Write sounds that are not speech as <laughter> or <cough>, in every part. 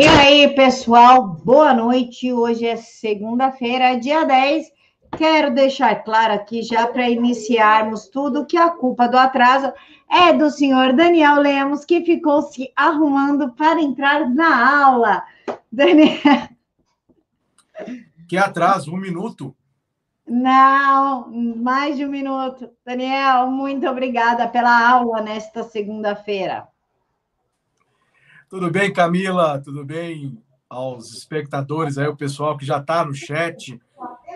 E aí, pessoal, boa noite. Hoje é segunda-feira, dia 10. Quero deixar claro aqui, já para iniciarmos tudo, que a culpa do atraso é do senhor Daniel Lemos, que ficou se arrumando para entrar na aula. Daniel. Que atraso? Um minuto? Não, mais de um minuto. Daniel, muito obrigada pela aula nesta segunda-feira. Tudo bem, Camila? Tudo bem aos espectadores aí, o pessoal que já está no chat.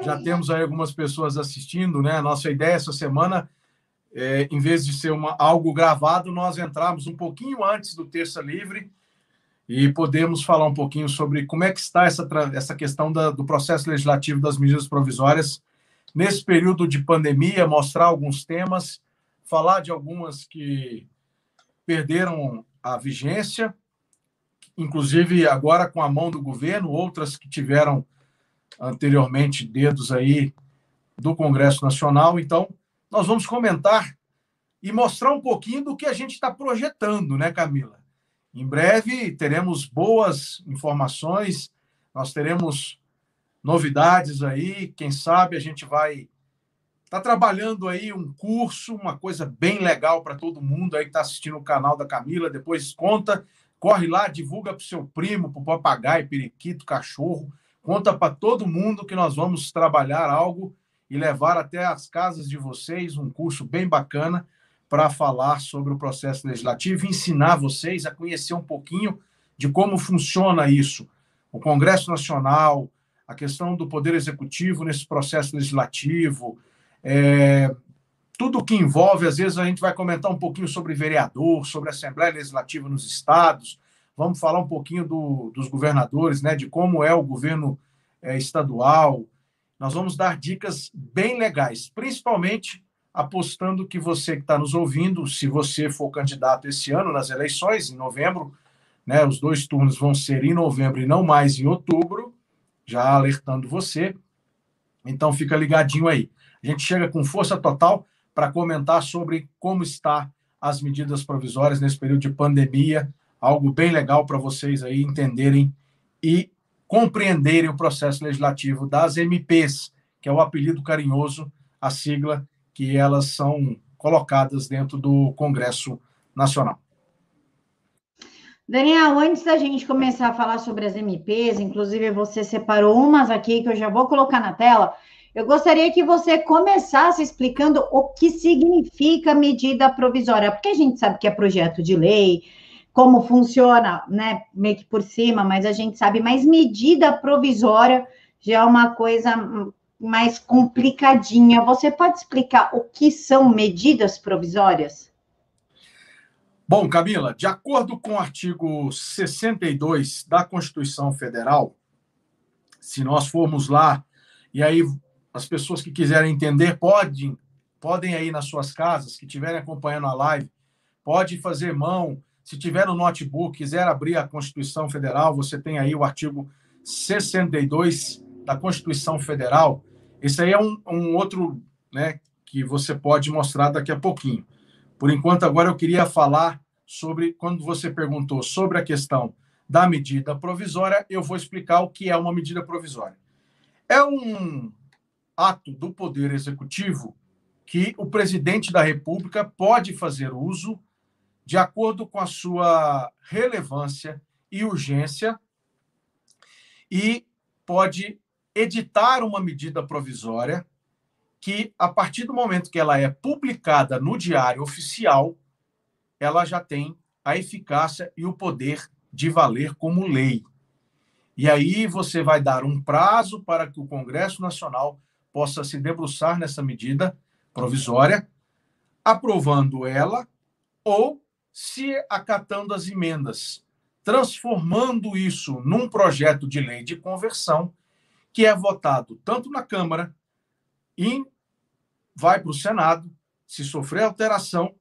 Já temos aí algumas pessoas assistindo, né? Nossa ideia essa semana, é, em vez de ser uma, algo gravado, nós entramos um pouquinho antes do Terça Livre e podemos falar um pouquinho sobre como é que está essa, essa questão da, do processo legislativo das medidas provisórias nesse período de pandemia, mostrar alguns temas, falar de algumas que perderam a vigência inclusive agora com a mão do governo, outras que tiveram anteriormente dedos aí do Congresso Nacional. Então, nós vamos comentar e mostrar um pouquinho do que a gente está projetando, né, Camila? Em breve teremos boas informações, nós teremos novidades aí, quem sabe a gente vai Está trabalhando aí um curso, uma coisa bem legal para todo mundo aí que está assistindo o canal da Camila. Depois conta Corre lá, divulga para o seu primo, para o papagaio, periquito, cachorro. Conta para todo mundo que nós vamos trabalhar algo e levar até as casas de vocês um curso bem bacana para falar sobre o processo legislativo ensinar vocês a conhecer um pouquinho de como funciona isso. O Congresso Nacional, a questão do Poder Executivo nesse processo legislativo, é, tudo que envolve, às vezes a gente vai comentar um pouquinho sobre vereador, sobre Assembleia Legislativa nos estados, vamos falar um pouquinho do, dos governadores, né, de como é o governo é, estadual. Nós vamos dar dicas bem legais, principalmente apostando que você que está nos ouvindo, se você for candidato esse ano nas eleições, em novembro, né, os dois turnos vão ser em novembro e não mais em outubro, já alertando você. Então fica ligadinho aí. A gente chega com força total para comentar sobre como está as medidas provisórias nesse período de pandemia, algo bem legal para vocês aí entenderem e compreenderem o processo legislativo das MPs, que é o apelido carinhoso, a sigla que elas são colocadas dentro do Congresso Nacional. Daniel, antes da gente começar a falar sobre as MPs, inclusive você separou umas aqui que eu já vou colocar na tela. Eu gostaria que você começasse explicando o que significa medida provisória, porque a gente sabe que é projeto de lei, como funciona, né, meio que por cima, mas a gente sabe, mas medida provisória já é uma coisa mais complicadinha. Você pode explicar o que são medidas provisórias? Bom, Camila, de acordo com o artigo 62 da Constituição Federal, se nós formos lá, e aí as pessoas que quiserem entender podem, podem aí nas suas casas, que estiverem acompanhando a live, pode fazer mão. Se tiver no notebook, quiser abrir a Constituição Federal, você tem aí o artigo 62 da Constituição Federal. Esse aí é um, um outro né, que você pode mostrar daqui a pouquinho. Por enquanto, agora eu queria falar sobre, quando você perguntou sobre a questão da medida provisória, eu vou explicar o que é uma medida provisória. É um ato do Poder Executivo que o presidente da República pode fazer uso de acordo com a sua relevância e urgência e pode editar uma medida provisória que, a partir do momento que ela é publicada no Diário Oficial, ela já tem a eficácia e o poder de valer como lei. E aí você vai dar um prazo para que o Congresso Nacional possa se debruçar nessa medida provisória, aprovando ela ou se acatando as emendas, transformando isso num projeto de lei de conversão que é votado tanto na Câmara e vai para o Senado. Se sofrer alteração,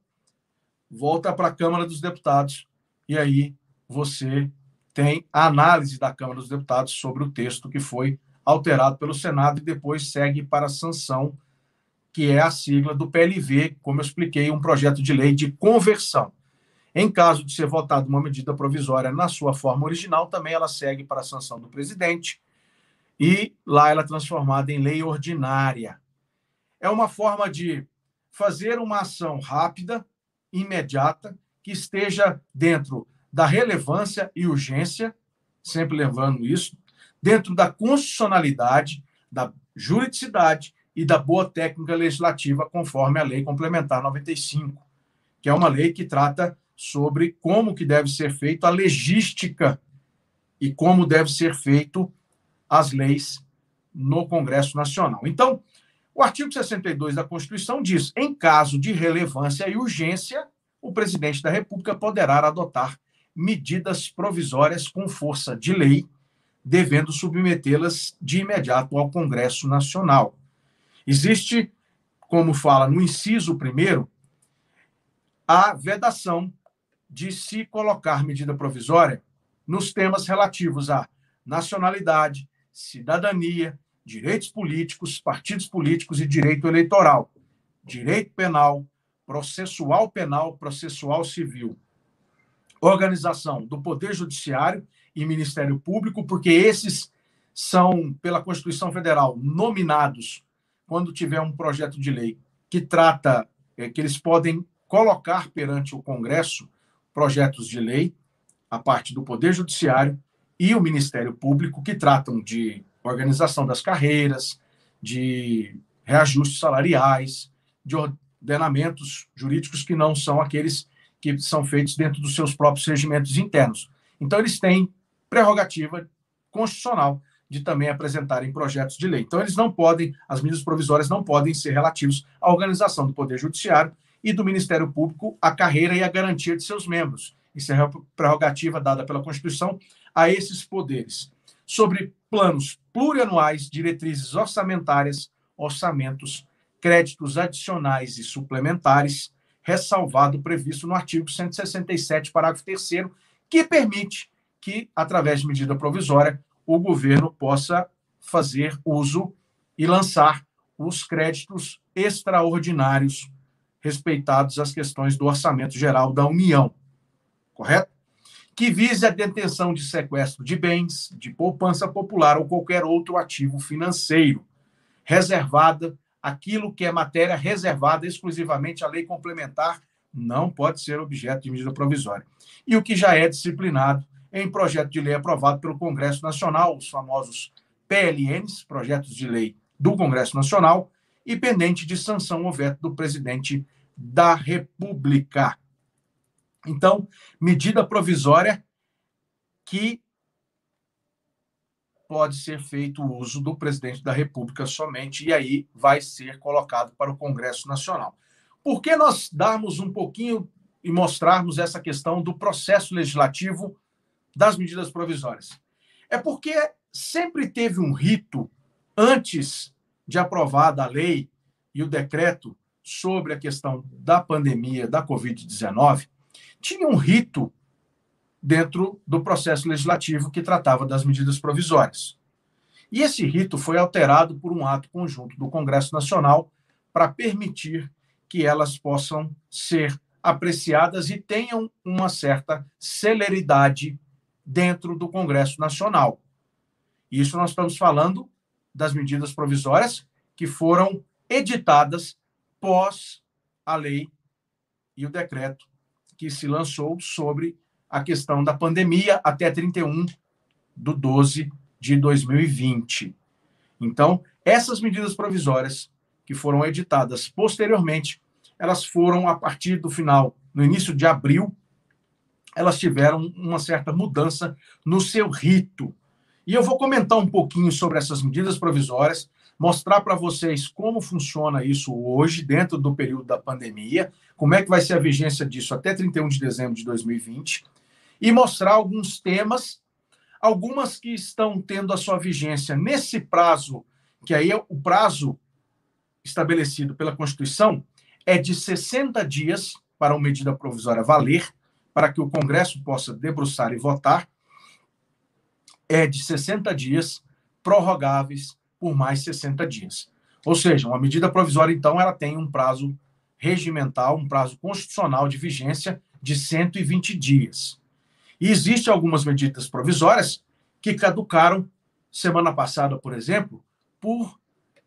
volta para a Câmara dos Deputados e aí você tem a análise da Câmara dos Deputados sobre o texto que foi alterado pelo Senado e depois segue para a sanção, que é a sigla do PLV, como eu expliquei, um projeto de lei de conversão. Em caso de ser votada uma medida provisória na sua forma original, também ela segue para a sanção do presidente e lá ela é transformada em lei ordinária. É uma forma de fazer uma ação rápida, imediata, que esteja dentro da relevância e urgência, sempre lembrando isso, dentro da constitucionalidade, da juridicidade e da boa técnica legislativa, conforme a Lei Complementar 95, que é uma lei que trata sobre como que deve ser feita a legística e como deve ser feito as leis no Congresso Nacional. Então, o artigo 62 da Constituição diz: em caso de relevância e urgência, o presidente da República poderá adotar medidas provisórias com força de lei, devendo submetê-las de imediato ao Congresso Nacional. Existe, como fala no inciso primeiro, a vedação de se colocar medida provisória nos temas relativos à nacionalidade, cidadania, direitos políticos, partidos políticos e direito eleitoral, direito penal, processual penal, processual civil, organização do Poder Judiciário e Ministério Público, porque esses são, pela Constituição Federal, nominados quando tiver um projeto de lei que trata, é, que eles podem colocar perante o Congresso projetos de lei, a parte do Poder Judiciário e o Ministério Público, que tratam de organização das carreiras, de reajustes salariais, de ordenamentos jurídicos que não são aqueles que são feitos dentro dos seus próprios regimentos internos. Então, eles têm prerrogativa constitucional de também apresentarem projetos de lei. Então, eles não podem, as medidas provisórias não podem ser relativos à organização do Poder Judiciário e do Ministério Público a carreira e a garantia de seus membros. Isso é prerrogativa dada pela Constituição a esses poderes. Sobre planos plurianuais, diretrizes orçamentárias, orçamentos, créditos adicionais e suplementares, ressalvado previsto no artigo 167, parágrafo 3 que permite que, através de medida provisória, o governo possa fazer uso e lançar os créditos extraordinários respeitados as questões do orçamento geral da União, correto? Que vise a detenção de sequestro de bens, de poupança popular ou qualquer outro ativo financeiro, reservada aquilo que é matéria reservada exclusivamente à lei complementar não pode ser objeto de medida provisória. E o que já é disciplinado em projeto de lei aprovado pelo Congresso Nacional, os famosos PLNs, projetos de lei do Congresso Nacional, e pendente de sanção ou veto do presidente da República. Então, medida provisória que pode ser feito uso do presidente da República somente, e aí vai ser colocado para o Congresso Nacional. Por que nós darmos um pouquinho e mostrarmos essa questão do processo legislativo das medidas provisórias? É porque sempre teve um rito antes de aprovada a lei e o decreto sobre a questão da pandemia da Covid-19, tinha um rito dentro do processo legislativo que tratava das medidas provisórias. E esse rito foi alterado por um ato conjunto do Congresso Nacional para permitir que elas possam ser apreciadas e tenham uma certa celeridade dentro do Congresso Nacional. Isso nós estamos falando das medidas provisórias que foram editadas pós a lei e o decreto que se lançou sobre a questão da pandemia até 31 de 12 de 2020. Então, essas medidas provisórias que foram editadas posteriormente, elas foram a partir do final, no início de abril, elas tiveram uma certa mudança no seu rito. E eu vou comentar um pouquinho sobre essas medidas provisórias mostrar para vocês como funciona isso hoje, dentro do período da pandemia, como é que vai ser a vigência disso até 31 de dezembro de 2020, e mostrar alguns temas, algumas que estão tendo a sua vigência nesse prazo, que aí é o prazo estabelecido pela Constituição, é de 60 dias para uma medida provisória valer, para que o Congresso possa debruçar e votar, é de 60 dias prorrogáveis por mais 60 dias. Ou seja, uma medida provisória, então, ela tem um prazo regimental, um prazo constitucional de vigência de 120 dias. E existem algumas medidas provisórias que caducaram semana passada, por exemplo, por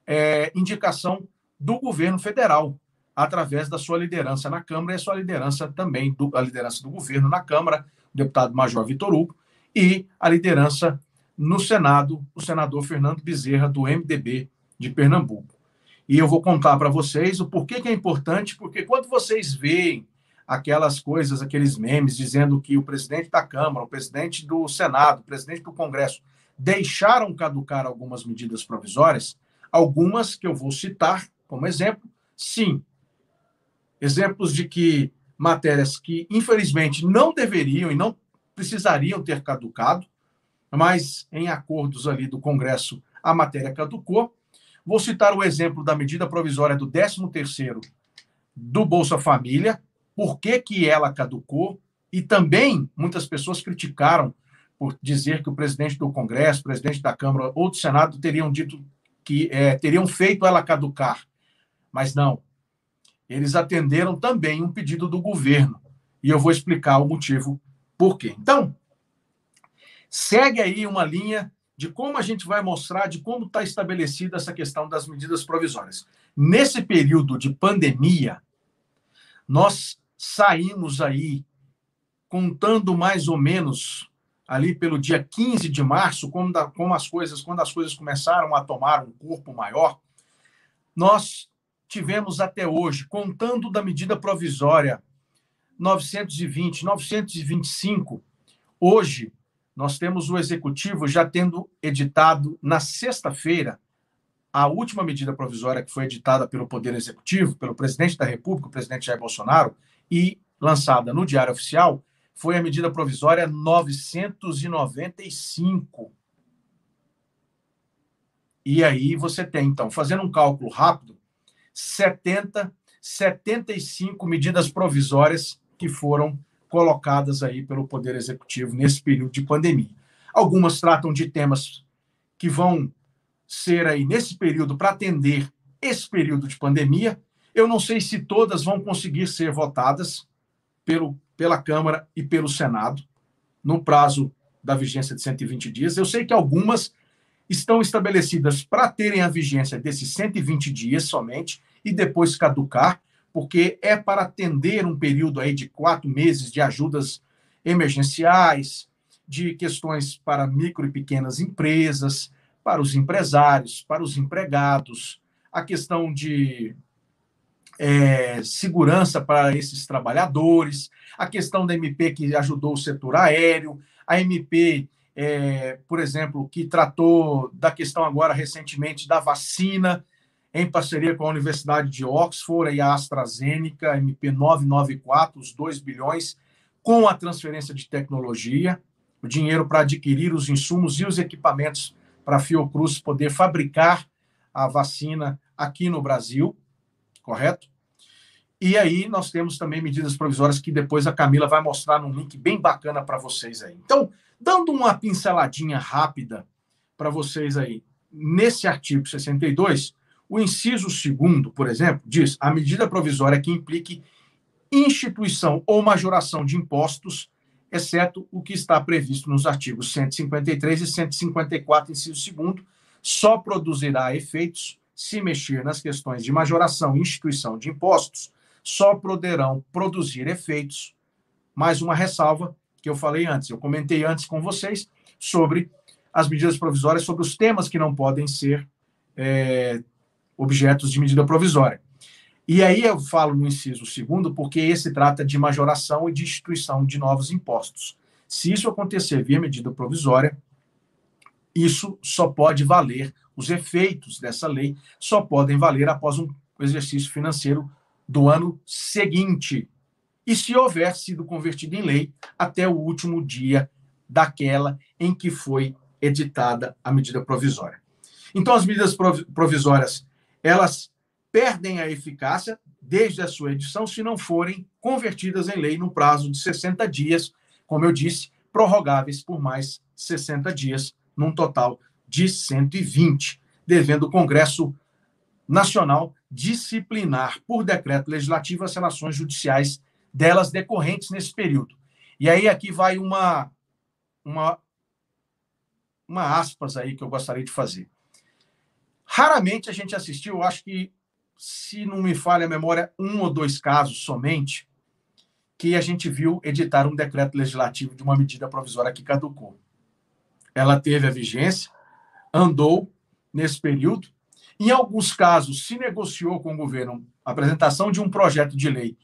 é, indicação do governo federal, através da sua liderança na Câmara e a sua liderança também, do, a liderança do governo na Câmara, o deputado Major Vitor Hugo, e a liderança no Senado, o senador Fernando Bezerra, do MDB de Pernambuco. E eu vou contar para vocês o porquê que é importante, porque quando vocês veem aquelas coisas, aqueles memes dizendo que o presidente da Câmara, o presidente do Senado, o presidente do Congresso deixaram caducar algumas medidas provisórias, algumas que eu vou citar como exemplo, sim. Exemplos de que matérias que, infelizmente, não deveriam e não precisariam ter caducado, mas em acordos ali do Congresso a matéria caducou. Vou citar o exemplo da medida provisória do 13º do Bolsa Família, por que, que ela caducou, e também muitas pessoas criticaram por dizer que o presidente do Congresso, presidente da Câmara ou do Senado teriam dito que é, teriam feito ela caducar. Mas não. Eles atenderam também um pedido do governo. E eu vou explicar o motivo por quê. Então, segue aí uma linha de como a gente vai mostrar de como está estabelecida essa questão das medidas provisórias. Nesse período de pandemia, nós saímos aí contando mais ou menos ali pelo dia 15 de março, como, da, como as coisas, quando as coisas começaram a tomar um corpo maior, nós tivemos até hoje, contando da medida provisória 920, 925, hoje nós temos o executivo já tendo editado na sexta-feira a última medida provisória que foi editada pelo Poder Executivo, pelo presidente da República, o presidente Jair Bolsonaro, e lançada no Diário Oficial, foi a medida provisória 995. E aí você tem, então, fazendo um cálculo rápido, 70, 75 medidas provisórias que foram colocadas aí pelo Poder Executivo nesse período de pandemia. Algumas tratam de temas que vão ser aí nesse período para atender esse período de pandemia. Eu não sei se todas vão conseguir ser votadas pelo, pela Câmara e pelo Senado no prazo da vigência de 120 dias. Eu sei que algumas estão estabelecidas para terem a vigência desses 120 dias somente e depois caducar, porque é para atender um período aí de quatro meses de ajudas emergenciais, de questões para micro e pequenas empresas, para os empresários, para os empregados, a questão de é, segurança para esses trabalhadores, a questão da MP que ajudou o setor aéreo, a MP, é, por exemplo, que tratou da questão agora recentemente da vacina, em parceria com a Universidade de Oxford e a AstraZeneca, MP 994, os 2 bilhões, com a transferência de tecnologia, o dinheiro para adquirir os insumos e os equipamentos para a Fiocruz poder fabricar a vacina aqui no Brasil, correto? E aí nós temos também medidas provisórias que depois a Camila vai mostrar num link bem bacana para vocês aí. Então, dando uma pinceladinha rápida para vocês aí, nesse artigo 62, o inciso segundo, por exemplo, diz a medida provisória que implique instituição ou majoração de impostos, exceto o que está previsto nos artigos 153 e 154, inciso segundo, só produzirá efeitos se mexer nas questões de majoração e instituição de impostos, só poderão produzir efeitos. Mais uma ressalva que eu falei antes, eu comentei antes com vocês sobre as medidas provisórias, sobre os temas que não podem ser é, objetos de medida provisória. E aí eu falo no inciso segundo, porque esse trata de majoração e de instituição de novos impostos. Se isso acontecer via medida provisória, isso só pode valer, os efeitos dessa lei só podem valer após um exercício financeiro do ano seguinte. E se houver sido convertido em lei até o último dia daquela em que foi editada a medida provisória. Então, as medidas provisórias elas perdem a eficácia desde a sua edição se não forem convertidas em lei no prazo de 60 dias, como eu disse, prorrogáveis por mais 60 dias, num total de 120, devendo o Congresso Nacional disciplinar por decreto legislativo as relações judiciais delas decorrentes nesse período. E aí aqui vai uma, uma, uma aspas aí que eu gostaria de fazer. Raramente a gente assistiu, acho que, se não me falha a memória, um ou dois casos somente, que a gente viu editar um decreto legislativo de uma medida provisória que caducou. Ela teve a vigência, andou nesse período. Em alguns casos, se negociou com o governo a apresentação de um projeto de lei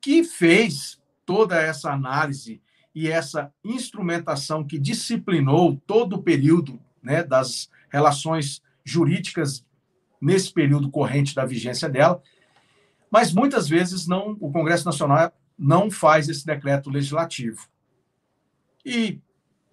que fez toda essa análise e essa instrumentação que disciplinou todo o período né, das relações jurídicas nesse período corrente da vigência dela, mas muitas vezes não o Congresso Nacional não faz esse decreto legislativo. E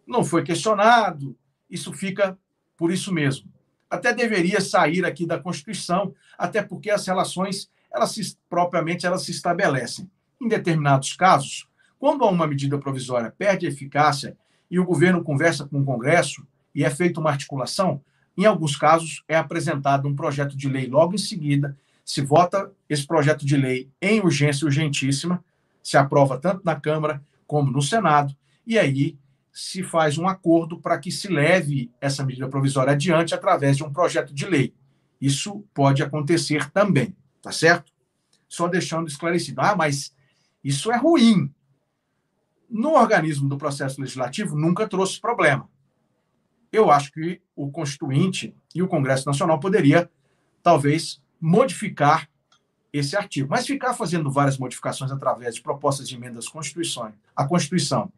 não foi questionado, isso fica por isso mesmo. Até deveria sair aqui da Constituição, até porque as relações, elas se, propriamente, elas se estabelecem. Em determinados casos, quando uma medida provisória perde eficácia e o governo conversa com o Congresso e é feita uma articulação, em alguns casos é apresentado um projeto de lei logo em seguida, se vota esse projeto de lei em urgência urgentíssima, se aprova tanto na Câmara como no Senado, e aí se faz um acordo para que se leve essa medida provisória adiante através de um projeto de lei. Isso pode acontecer também, tá certo? Só deixando esclarecido. Ah, mas isso é ruim. No organismo do processo legislativo nunca trouxe problema. Eu acho que o Constituinte e o Congresso Nacional poderia talvez modificar esse artigo, mas ficar fazendo várias modificações através de propostas de emendas à Constituição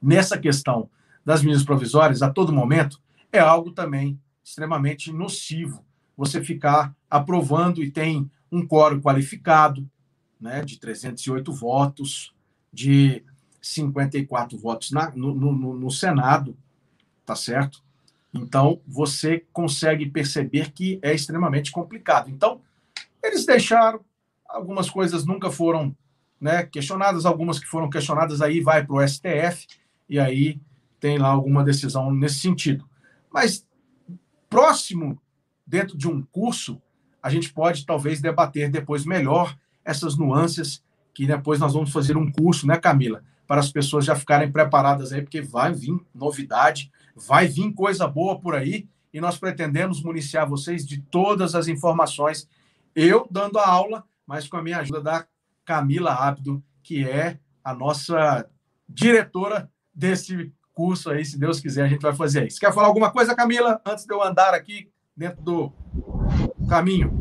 nessa questão das medidas provisórias a todo momento é algo também extremamente nocivo. Você ficar aprovando e tem um quórum qualificado, né, de 308 votos, de 54 votos na, no, no, no Senado, tá certo? Então, você consegue perceber que é extremamente complicado. Então, eles deixaram, algumas coisas nunca foram né, questionadas, algumas que foram questionadas aí vai para o STF, e aí tem lá alguma decisão nesse sentido. Mas próximo, dentro de um curso, a gente pode talvez debater depois melhor essas nuances, que depois nós vamos fazer um curso, né, Camila? Para as pessoas já ficarem preparadas aí, porque vai vir novidade, vai vir coisa boa por aí, e nós pretendemos municiar vocês de todas as informações, eu dando a aula, mas com a minha ajuda da Camila Ábido, que é a nossa diretora desse curso aí, se Deus quiser, a gente vai fazer isso. Quer falar alguma coisa, Camila, antes de eu andar aqui dentro do caminho?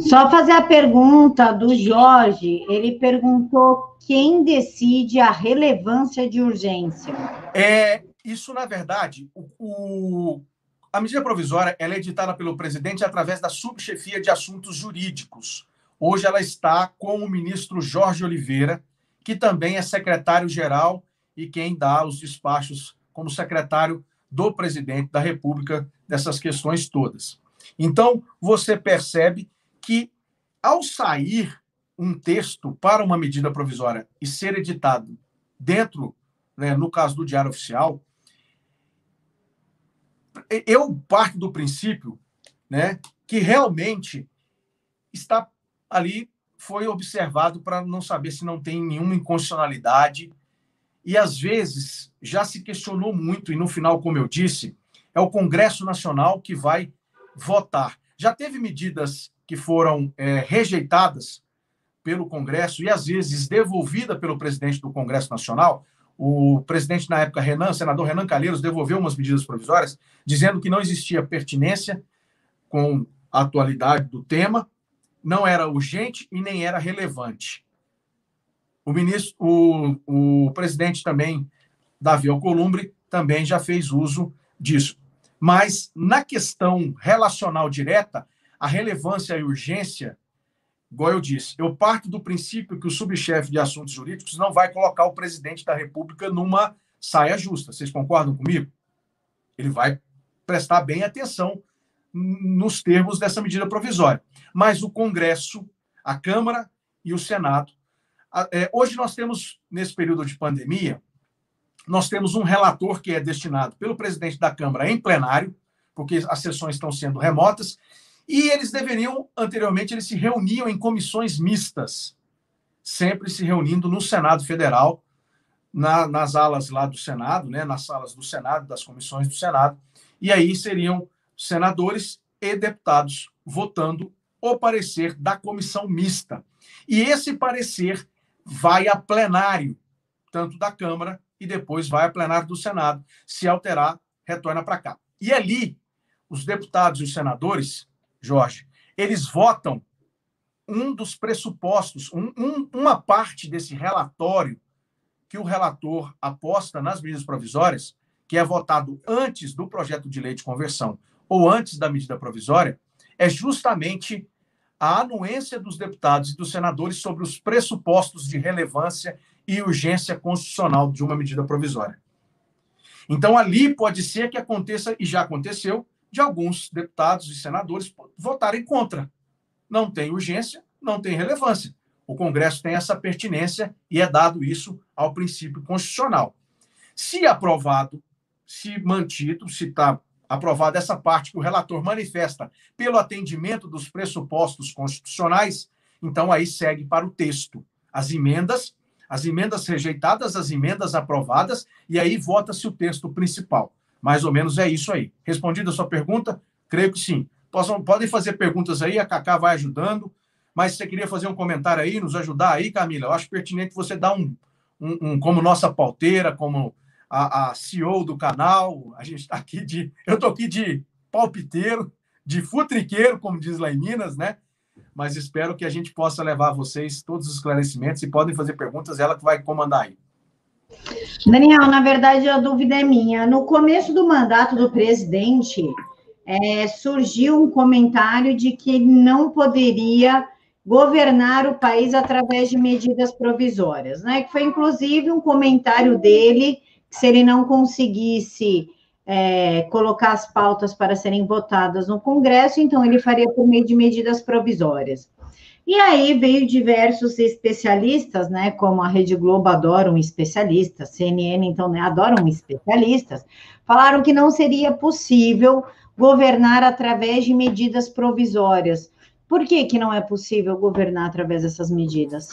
Só fazer a pergunta do Jorge. Ele perguntou quem decide a relevância de urgência. É isso, na verdade, o, o a medida provisória é editada pelo presidente através da subchefia de assuntos jurídicos. Hoje ela está com o ministro Jorge Oliveira, que também é secretário-geral e quem dá os despachos como secretário do presidente da República dessas questões todas. Então, você percebe que, ao sair um texto para uma medida provisória e ser editado dentro, né, no caso do Diário Oficial, eu parto do princípio né, que realmente está ali, foi observado para não saber se não tem nenhuma inconstitucionalidade e às vezes já se questionou muito, e no final, como eu disse, é o Congresso Nacional que vai votar. Já teve medidas que foram é, rejeitadas pelo Congresso e às vezes devolvida pelo presidente do Congresso Nacional. O presidente na época, Renan, senador Renan Calheiros, devolveu umas medidas provisórias, dizendo que não existia pertinência com a atualidade do tema, não era urgente e nem era relevante. O ministro, o, o presidente também, Davi Alcolumbre, também já fez uso disso. Mas na questão relacional direta, a relevância e urgência, igual eu disse, eu parto do princípio que o subchefe de assuntos jurídicos não vai colocar o presidente da República numa saia justa. Vocês concordam comigo? Ele vai prestar bem atenção nos termos dessa medida provisória. Mas o Congresso, a Câmara e o Senado é, hoje nós temos, nesse período de pandemia, nós temos um relator que é destinado pelo presidente da Câmara em plenário, porque as sessões estão sendo remotas, e eles deveriam, anteriormente, eles se reuniam em comissões mistas. sempre se reunindo no Senado Federal, na, nas alas lá do Senado, né, nas salas do Senado, das comissões do Senado, e aí seriam senadores e deputados votando o parecer da comissão mista. E esse parecer vai a plenário, tanto da Câmara e depois vai a plenário do Senado. Se alterar, retorna para cá. E ali, os deputados e os senadores, Jorge, eles votam um dos pressupostos, um, um, uma parte desse relatório que o relator aposta nas medidas provisórias, que é votado antes do projeto de lei de conversão ou antes da medida provisória, é justamente a anuência dos deputados e dos senadores sobre os pressupostos de relevância e urgência constitucional de uma medida provisória. Então, ali pode ser que aconteça, e já aconteceu, de alguns deputados e senadores votarem contra. Não tem urgência, não tem relevância. O Congresso tem essa pertinência e é dado isso ao princípio constitucional. Se aprovado, se mantido, se está aprovada essa parte que o relator manifesta pelo atendimento dos pressupostos constitucionais, então aí segue para o texto as emendas, as emendas rejeitadas, as emendas aprovadas, e aí vota-se o texto principal. Mais ou menos é isso aí. Respondida a sua pergunta? Creio que sim. Possam, podem fazer perguntas aí, a Cacá vai ajudando, mas se você queria fazer um comentário aí, nos ajudar aí, Camila, eu acho pertinente você dar um, um, um como nossa pauteira, como a, a CEO do canal. A gente está aqui de. Eu estou aqui de palpiteiro, de futriqueiro, como diz lá em Minas, né? Mas espero que a gente possa levar a vocês todos os esclarecimentos e podem fazer perguntas, ela que vai comandar aí. Daniel, na verdade, a dúvida é minha. No começo do mandato do presidente, é, surgiu um comentário de que ele não poderia governar o país através de medidas provisórias, né? Que foi inclusive um comentário dele se ele não conseguisse é, colocar as pautas para serem votadas no Congresso, então ele faria por meio de medidas provisórias. E aí veio diversos especialistas, né, como a Rede Globo adora um especialista, CNN então né, adoram especialistas, falaram que não seria possível governar através de medidas provisórias. Por que, que não é possível governar através dessas medidas?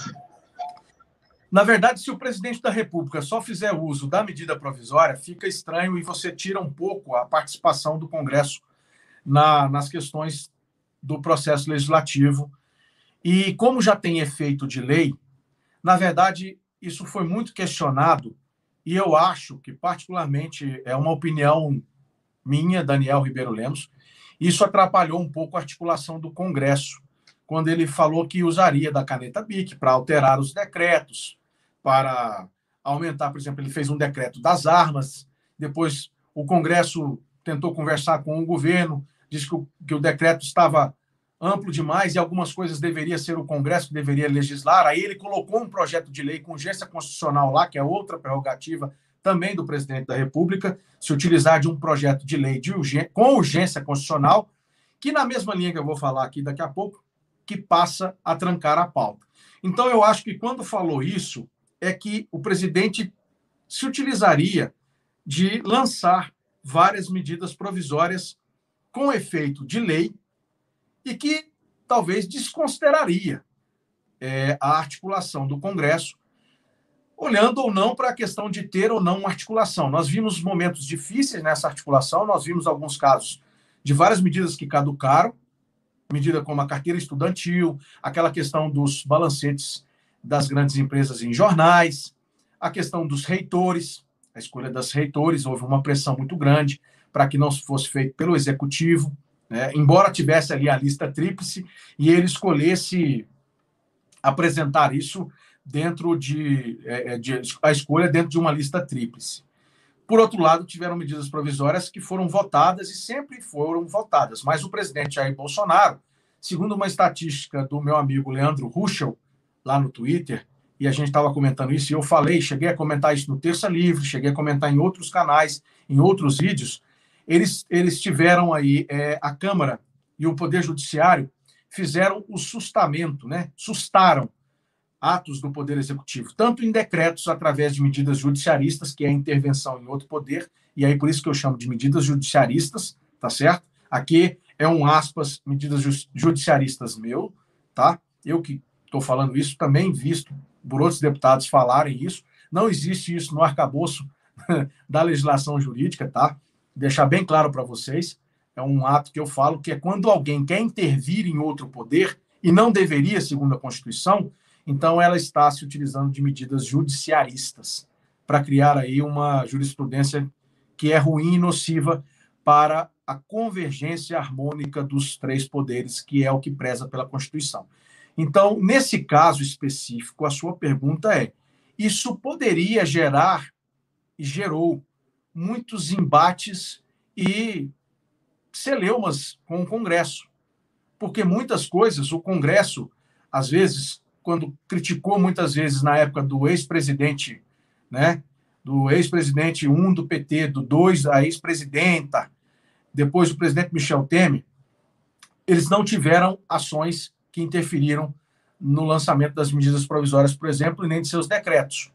Na verdade, se o presidente da República só fizer uso da medida provisória, fica estranho e você tira um pouco a participação do Congresso na, nas questões do processo legislativo. E como já tem efeito de lei, na verdade, isso foi muito questionado e eu acho que, particularmente, é uma opinião minha, Daniel Ribeiro Lemos, isso atrapalhou um pouco a articulação do Congresso, quando ele falou que usaria da caneta BIC para alterar os decretos, para aumentar, por exemplo, ele fez um decreto das armas, depois o Congresso tentou conversar com o governo, disse que o, que o decreto estava amplo demais e algumas coisas deveria ser o Congresso que deveria legislar. Aí ele colocou um projeto de lei com urgência constitucional lá, que é outra prerrogativa também do presidente da República, se utilizar de um projeto de lei de urgência, com urgência constitucional, que na mesma linha que eu vou falar aqui daqui a pouco, que passa a trancar a pauta. Então eu acho que quando falou isso, é que o presidente se utilizaria de lançar várias medidas provisórias com efeito de lei e que talvez desconsideraria é, a articulação do Congresso, olhando ou não para a questão de ter ou não uma articulação. Nós vimos momentos difíceis nessa articulação, nós vimos alguns casos de várias medidas que caducaram, medida como a carteira estudantil, aquela questão dos balancetes das grandes empresas em jornais, a questão dos reitores, a escolha das reitores, houve uma pressão muito grande para que não fosse feito pelo executivo, né? embora tivesse ali a lista tríplice e ele escolhesse apresentar isso dentro de, é, é, de, a escolha dentro de uma lista tríplice. Por outro lado, tiveram medidas provisórias que foram votadas e sempre foram votadas, mas o presidente Jair Bolsonaro, segundo uma estatística do meu amigo Leandro Ruschel, lá no Twitter, e a gente estava comentando isso, e eu falei, cheguei a comentar isso no Terça Livre, cheguei a comentar em outros canais, em outros vídeos, eles, eles tiveram aí, é, a Câmara e o Poder Judiciário fizeram o sustamento, né? sustaram atos do Poder Executivo, tanto em decretos através de medidas judiciaristas, que é a intervenção em outro poder, e aí por isso que eu chamo de medidas judiciaristas, tá certo? Aqui é um aspas, medidas judiciaristas meu, tá? Eu que estou falando isso, também visto por outros deputados falarem isso. Não existe isso no arcabouço <laughs> da legislação jurídica, tá? Deixar bem claro para vocês. É um ato que eu falo que é quando alguém quer intervir em outro poder e não deveria, segundo a Constituição, então ela está se utilizando de medidas judiciaristas para criar aí uma jurisprudência que é ruim e nociva para a convergência harmônica dos três poderes, que é o que preza pela Constituição. Então, nesse caso específico, a sua pergunta é: isso poderia gerar e gerou muitos embates e celeumas com o Congresso. Porque muitas coisas, o Congresso, às vezes, quando criticou muitas vezes na época do ex-presidente, né, do ex-presidente 1 um do PT, do 2 a ex-presidenta, depois o presidente Michel Temer, eles não tiveram ações que interferiram no lançamento das medidas provisórias, por exemplo, e nem de seus decretos.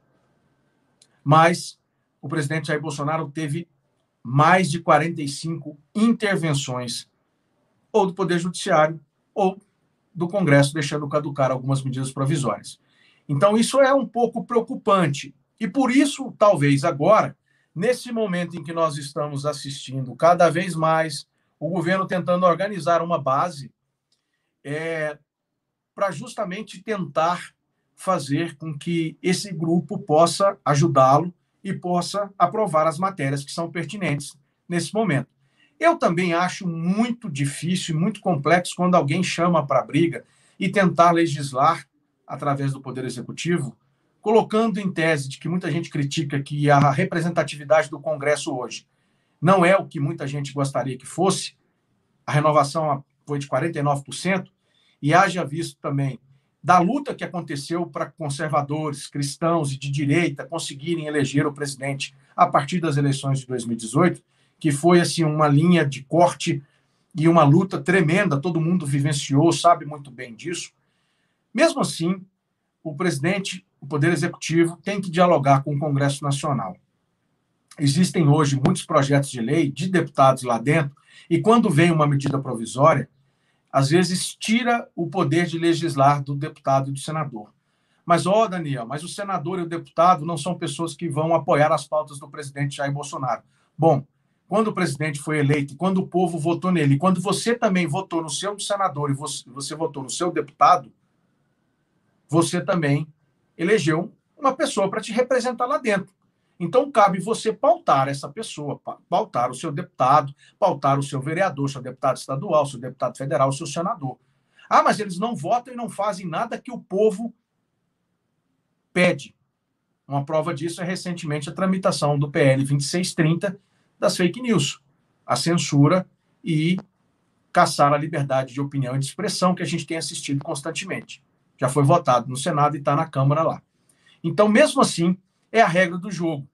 Mas o presidente Jair Bolsonaro teve mais de 45 intervenções, ou do Poder Judiciário, ou do Congresso, deixando caducar algumas medidas provisórias. Então, isso é um pouco preocupante. E por isso, talvez agora, nesse momento em que nós estamos assistindo cada vez mais o governo tentando organizar uma base é, para justamente tentar fazer com que esse grupo possa ajudá-lo e possa aprovar as matérias que são pertinentes nesse momento. Eu também acho muito difícil e muito complexo quando alguém chama para briga e tentar legislar através do Poder Executivo colocando em tese de que muita gente critica que a representatividade do Congresso hoje não é o que muita gente gostaria que fosse, a renovação foi de 49%, e haja visto também da luta que aconteceu para conservadores, cristãos e de direita conseguirem eleger o presidente a partir das eleições de 2018, que foi assim uma linha de corte e uma luta tremenda, todo mundo vivenciou, sabe muito bem disso. Mesmo assim, o presidente o Poder Executivo tem que dialogar com o Congresso Nacional. Existem hoje muitos projetos de lei de deputados lá dentro, e quando vem uma medida provisória, às vezes tira o poder de legislar do deputado e do senador. Mas, ó, Daniel, mas o senador e o deputado não são pessoas que vão apoiar as pautas do presidente Jair Bolsonaro. Bom, quando o presidente foi eleito, quando o povo votou nele, quando você também votou no seu senador e você, você votou no seu deputado, você também elegeu uma pessoa para te representar lá dentro. Então, cabe você pautar essa pessoa, pautar o seu deputado, pautar o seu vereador, seu deputado estadual, seu deputado federal, seu senador. Ah, mas eles não votam e não fazem nada que o povo pede. Uma prova disso é recentemente a tramitação do PL 2630 das fake news, a censura e caçar a liberdade de opinião e de expressão que a gente tem assistido constantemente já foi votado no Senado e está na Câmara lá. Então, mesmo assim, é a regra do jogo.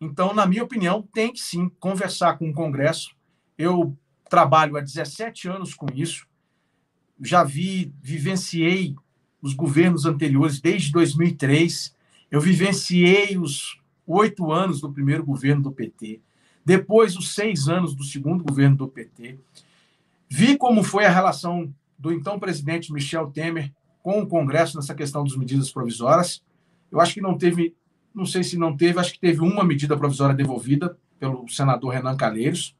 Então, na minha opinião, tem que sim conversar com o Congresso. Eu trabalho há 17 anos com isso, já vi, vivenciei os governos anteriores desde 2003, eu vivenciei os oito anos do primeiro governo do PT, depois os seis anos do segundo governo do PT, vi como foi a relação do então presidente Michel Temer com o Congresso nessa questão das medidas provisórias. Eu acho que não teve, não sei se não teve, acho que teve uma medida provisória devolvida pelo senador Renan Calheiros.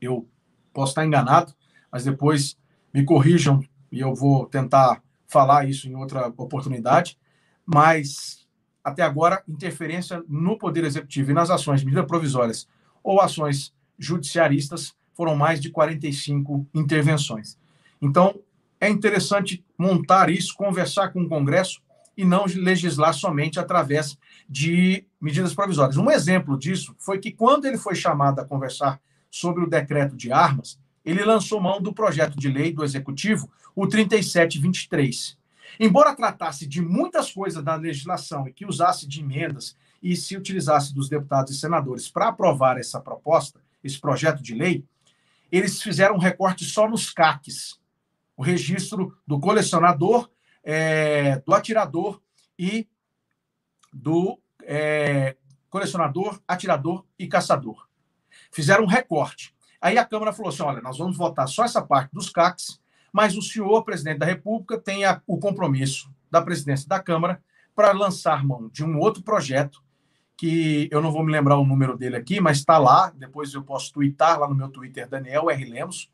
Eu posso estar enganado, mas depois me corrijam e eu vou tentar falar isso em outra oportunidade. Mas até agora, interferência no Poder Executivo e nas ações de medidas provisórias ou ações judiciaristas foram mais de 45 intervenções. Então, é interessante montar isso, conversar com o Congresso e não legislar somente através de medidas provisórias. Um exemplo disso foi que, quando ele foi chamado a conversar sobre o decreto de armas, ele lançou mão do projeto de lei do Executivo, o 3723. Embora tratasse de muitas coisas da legislação e que usasse de emendas e se utilizasse dos deputados e senadores para aprovar essa proposta, esse projeto de lei, eles fizeram um recorte só nos CACs, o registro do colecionador, é, do atirador e do é, colecionador, atirador e caçador. Fizeram um recorte. Aí a Câmara falou assim: olha, nós vamos votar só essa parte dos CACs, mas o senhor presidente da República tem a, o compromisso da presidência da Câmara para lançar mão de um outro projeto que eu não vou me lembrar o número dele aqui, mas está lá. Depois eu posso twittar lá no meu Twitter, Daniel R. Lemos.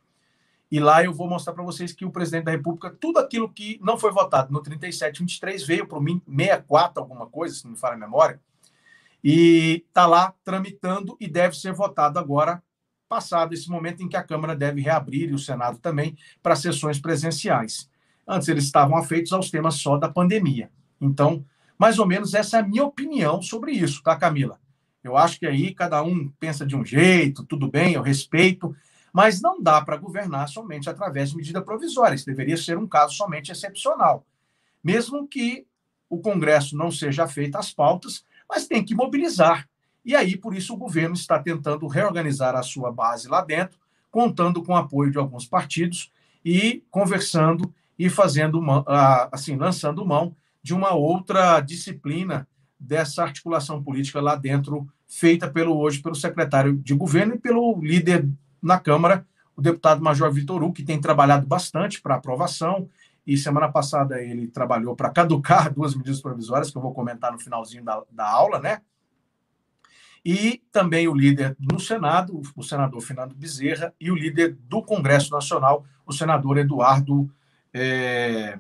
E lá eu vou mostrar para vocês que o presidente da República, tudo aquilo que não foi votado no 3723 veio para o 64, alguma coisa, se não me falha a memória, e está lá tramitando e deve ser votado agora, passado esse momento em que a Câmara deve reabrir e o Senado também para sessões presenciais. Antes eles estavam afeitos aos temas só da pandemia. Então, mais ou menos essa é a minha opinião sobre isso, tá, Camila? Eu acho que aí cada um pensa de um jeito, tudo bem, eu respeito, mas não dá para governar somente através de medida provisória. Isso deveria ser um caso somente excepcional. Mesmo que o Congresso não seja feito as pautas, mas tem que mobilizar. E aí, por isso, o governo está tentando reorganizar a sua base lá dentro, contando com o apoio de alguns partidos e conversando e fazendo, assim, lançando mão de uma outra disciplina dessa articulação política lá dentro, feita pelo hoje pelo secretário de governo e pelo líder na Câmara, o deputado Major Vitor Hugo, que tem trabalhado bastante para aprovação, e semana passada ele trabalhou para caducar <laughs> duas medidas provisórias, que eu vou comentar no finalzinho da, da aula, né? E também o líder no Senado, o senador Fernando Bezerra, e o líder do Congresso Nacional, o senador Eduardo é,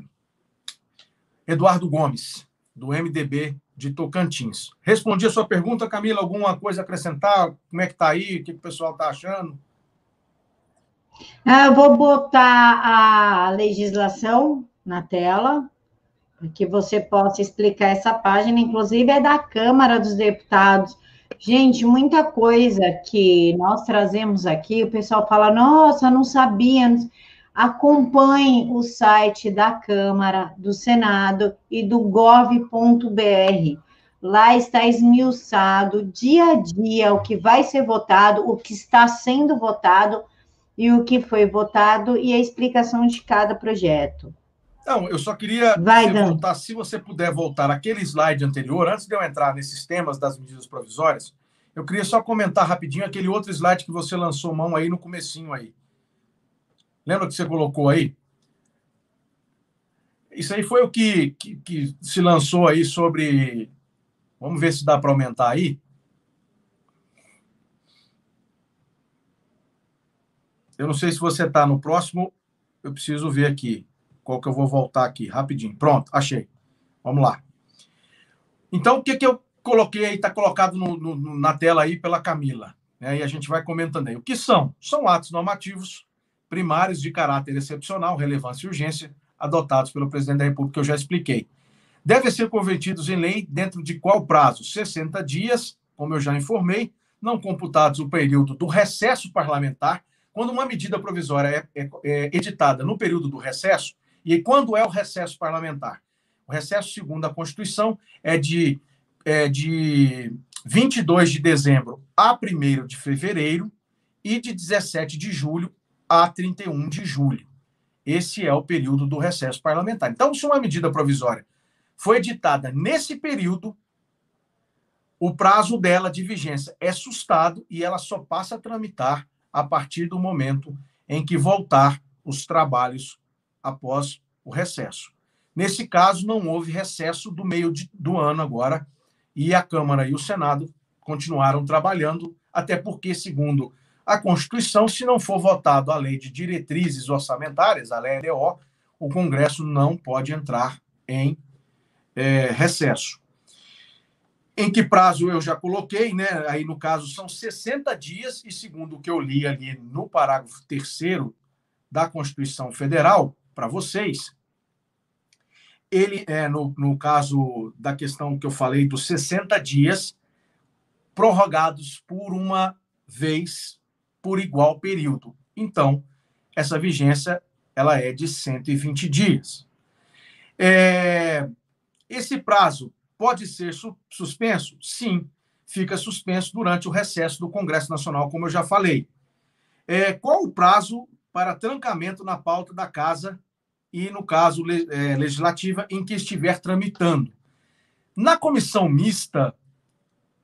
Eduardo Gomes, do MDB de Tocantins. Respondi a sua pergunta, Camila. Alguma coisa a acrescentar? Como é que está aí? O que, o pessoal está achando? Ah, eu vou botar a legislação na tela, para que você possa explicar essa página, inclusive é da Câmara dos Deputados. Gente, muita coisa que nós trazemos aqui, o pessoal fala, nossa, não sabíamos acompanhe o site da Câmara, do Senado e do gov.br. Lá está esmiuçado dia a dia o que vai ser votado, o que está sendo votado e o que foi votado e a explicação de cada projeto. Não, eu só queria vai, voltar, se você puder voltar aquele slide anterior, antes de eu entrar nesses temas das medidas provisórias, eu queria só comentar rapidinho aquele outro slide que você lançou mão aí no comecinho aí. Lembra que você colocou aí? Isso aí foi o que, que, que se lançou aí sobre. Vamos ver se dá para aumentar aí. Eu não sei se você está no próximo. Eu preciso ver aqui. Qual que eu vou voltar aqui? Rapidinho. Pronto, achei. Vamos lá. Então, o que, que eu coloquei aí? Está colocado no, no, na tela aí pela Camila. Né? E a gente vai comentando aí. O que são? São atos normativos primários de caráter excepcional, relevância e urgência, adotados pelo presidente da República, que eu já expliquei. Devem ser convertidos em lei dentro de qual prazo? 60 dias, como eu já informei, não computados o período do recesso parlamentar. Quando uma medida provisória é, é, é editada no período do recesso, e quando é o recesso parlamentar? O recesso, segundo a Constituição, é de, é de 22 de dezembro a 1 de fevereiro e de 17 de julho a 31 de julho. Esse é o período do recesso parlamentar. Então, se uma medida provisória foi editada nesse período, o prazo dela de vigência é sustado e ela só passa a tramitar a partir do momento em que voltar os trabalhos após o recesso. Nesse caso, não houve recesso do meio de, do ano agora, e a Câmara e o Senado continuaram trabalhando, até porque, segundo a Constituição, se não for votado a lei de diretrizes orçamentárias, a LDO, o Congresso não pode entrar em é, recesso. Em que prazo eu já coloquei, né? Aí, no caso, são 60 dias, e segundo o que eu li ali no parágrafo terceiro da Constituição Federal, para vocês, ele, é, no, no caso da questão que eu falei dos 60 dias, prorrogados por uma vez por igual período. Então, essa vigência ela é de 120 dias. É, esse prazo pode ser su suspenso? Sim, fica suspenso durante o recesso do Congresso Nacional, como eu já falei. É, qual o prazo para trancamento na pauta da Casa e, no caso, le é, legislativa em que estiver tramitando? Na comissão mista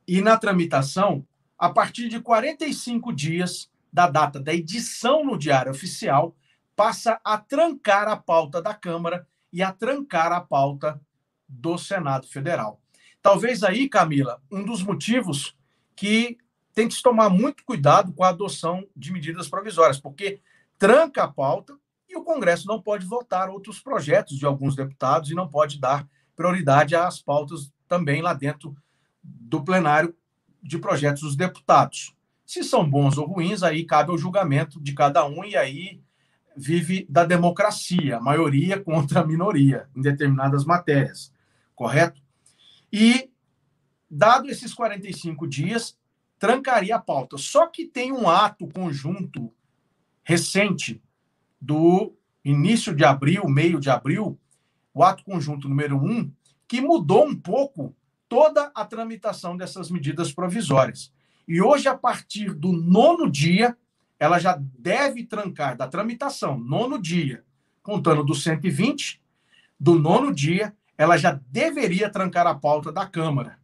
e na tramitação, a partir de 45 dias da data da edição no Diário Oficial, passa a trancar a pauta da Câmara e a trancar a pauta do Senado Federal. Talvez aí, Camila, um dos motivos que tem que se tomar muito cuidado com a adoção de medidas provisórias, porque tranca a pauta e o Congresso não pode votar outros projetos de alguns deputados e não pode dar prioridade às pautas também lá dentro do plenário de projetos dos deputados. Se são bons ou ruins, aí cabe o julgamento de cada um e aí vive da democracia, maioria contra a minoria em determinadas matérias, correto? E, dado esses 45 dias, trancaria a pauta. Só que tem um ato conjunto recente do início de abril, meio de abril, o ato conjunto número um, que mudou um pouco toda a tramitação dessas medidas provisórias. E hoje, a partir do nono dia, ela já deve trancar da tramitação, nono dia, contando do 120, do nono dia, ela já deveria trancar a pauta da Câmara.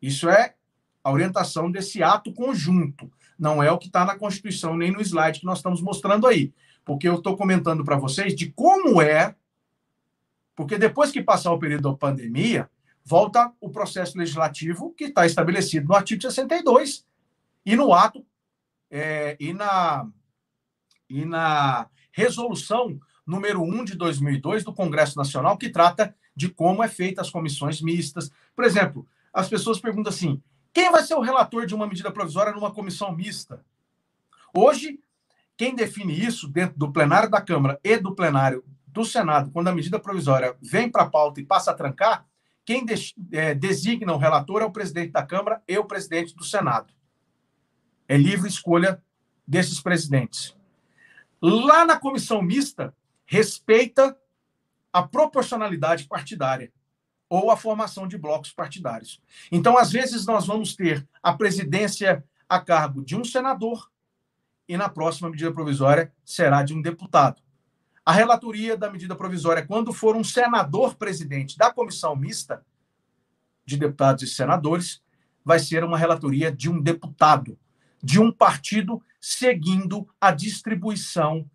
Isso é a orientação desse ato conjunto. Não é o que está na Constituição, nem no slide que nós estamos mostrando aí. Porque eu estou comentando para vocês de como é, porque depois que passar o período da pandemia, volta o processo legislativo que está estabelecido no artigo 62 e no ato é, e, na, e na resolução número 1 de 2002 do Congresso Nacional, que trata de como é feita as comissões mistas. Por exemplo, as pessoas perguntam assim: quem vai ser o relator de uma medida provisória numa comissão mista? Hoje, quem define isso dentro do plenário da Câmara e do plenário do Senado, quando a medida provisória vem para a pauta e passa a trancar, quem de, é, designa o relator é o presidente da Câmara e o presidente do Senado. É livre escolha desses presidentes. Lá na comissão mista, respeita a proporcionalidade partidária ou a formação de blocos partidários. Então, às vezes, nós vamos ter a presidência a cargo de um senador e na próxima medida provisória será de um deputado. A relatoria da medida provisória, quando for um senador presidente da comissão mista de deputados e senadores, vai ser uma relatoria de um deputado, de um partido seguindo a distribuição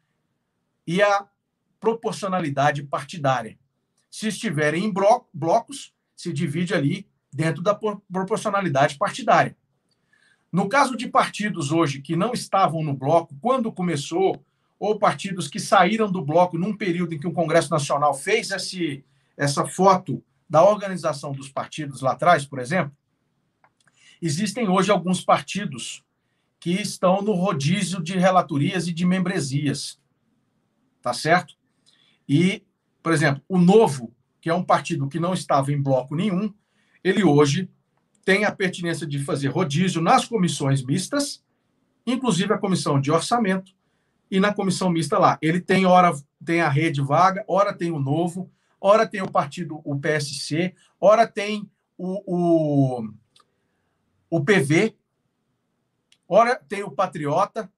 e a proporcionalidade partidária. Se estiverem em blocos, se divide ali dentro da proporcionalidade partidária. No caso de partidos hoje que não estavam no bloco, quando começou, ou partidos que saíram do bloco num período em que o Congresso Nacional fez esse, essa foto da organização dos partidos lá atrás, por exemplo, existem hoje alguns partidos que estão no rodízio de relatorias e de membresias. Tá certo? E, por exemplo, o Novo, que é um partido que não estava em bloco nenhum, ele hoje tem a pertinência de fazer rodízio nas comissões mistas, inclusive a comissão de orçamento, e na comissão mista lá. Ele tem hora tem a rede vaga, hora tem o Novo, hora tem o partido, o PSC, hora tem o, o, o PV, hora tem o Patriota,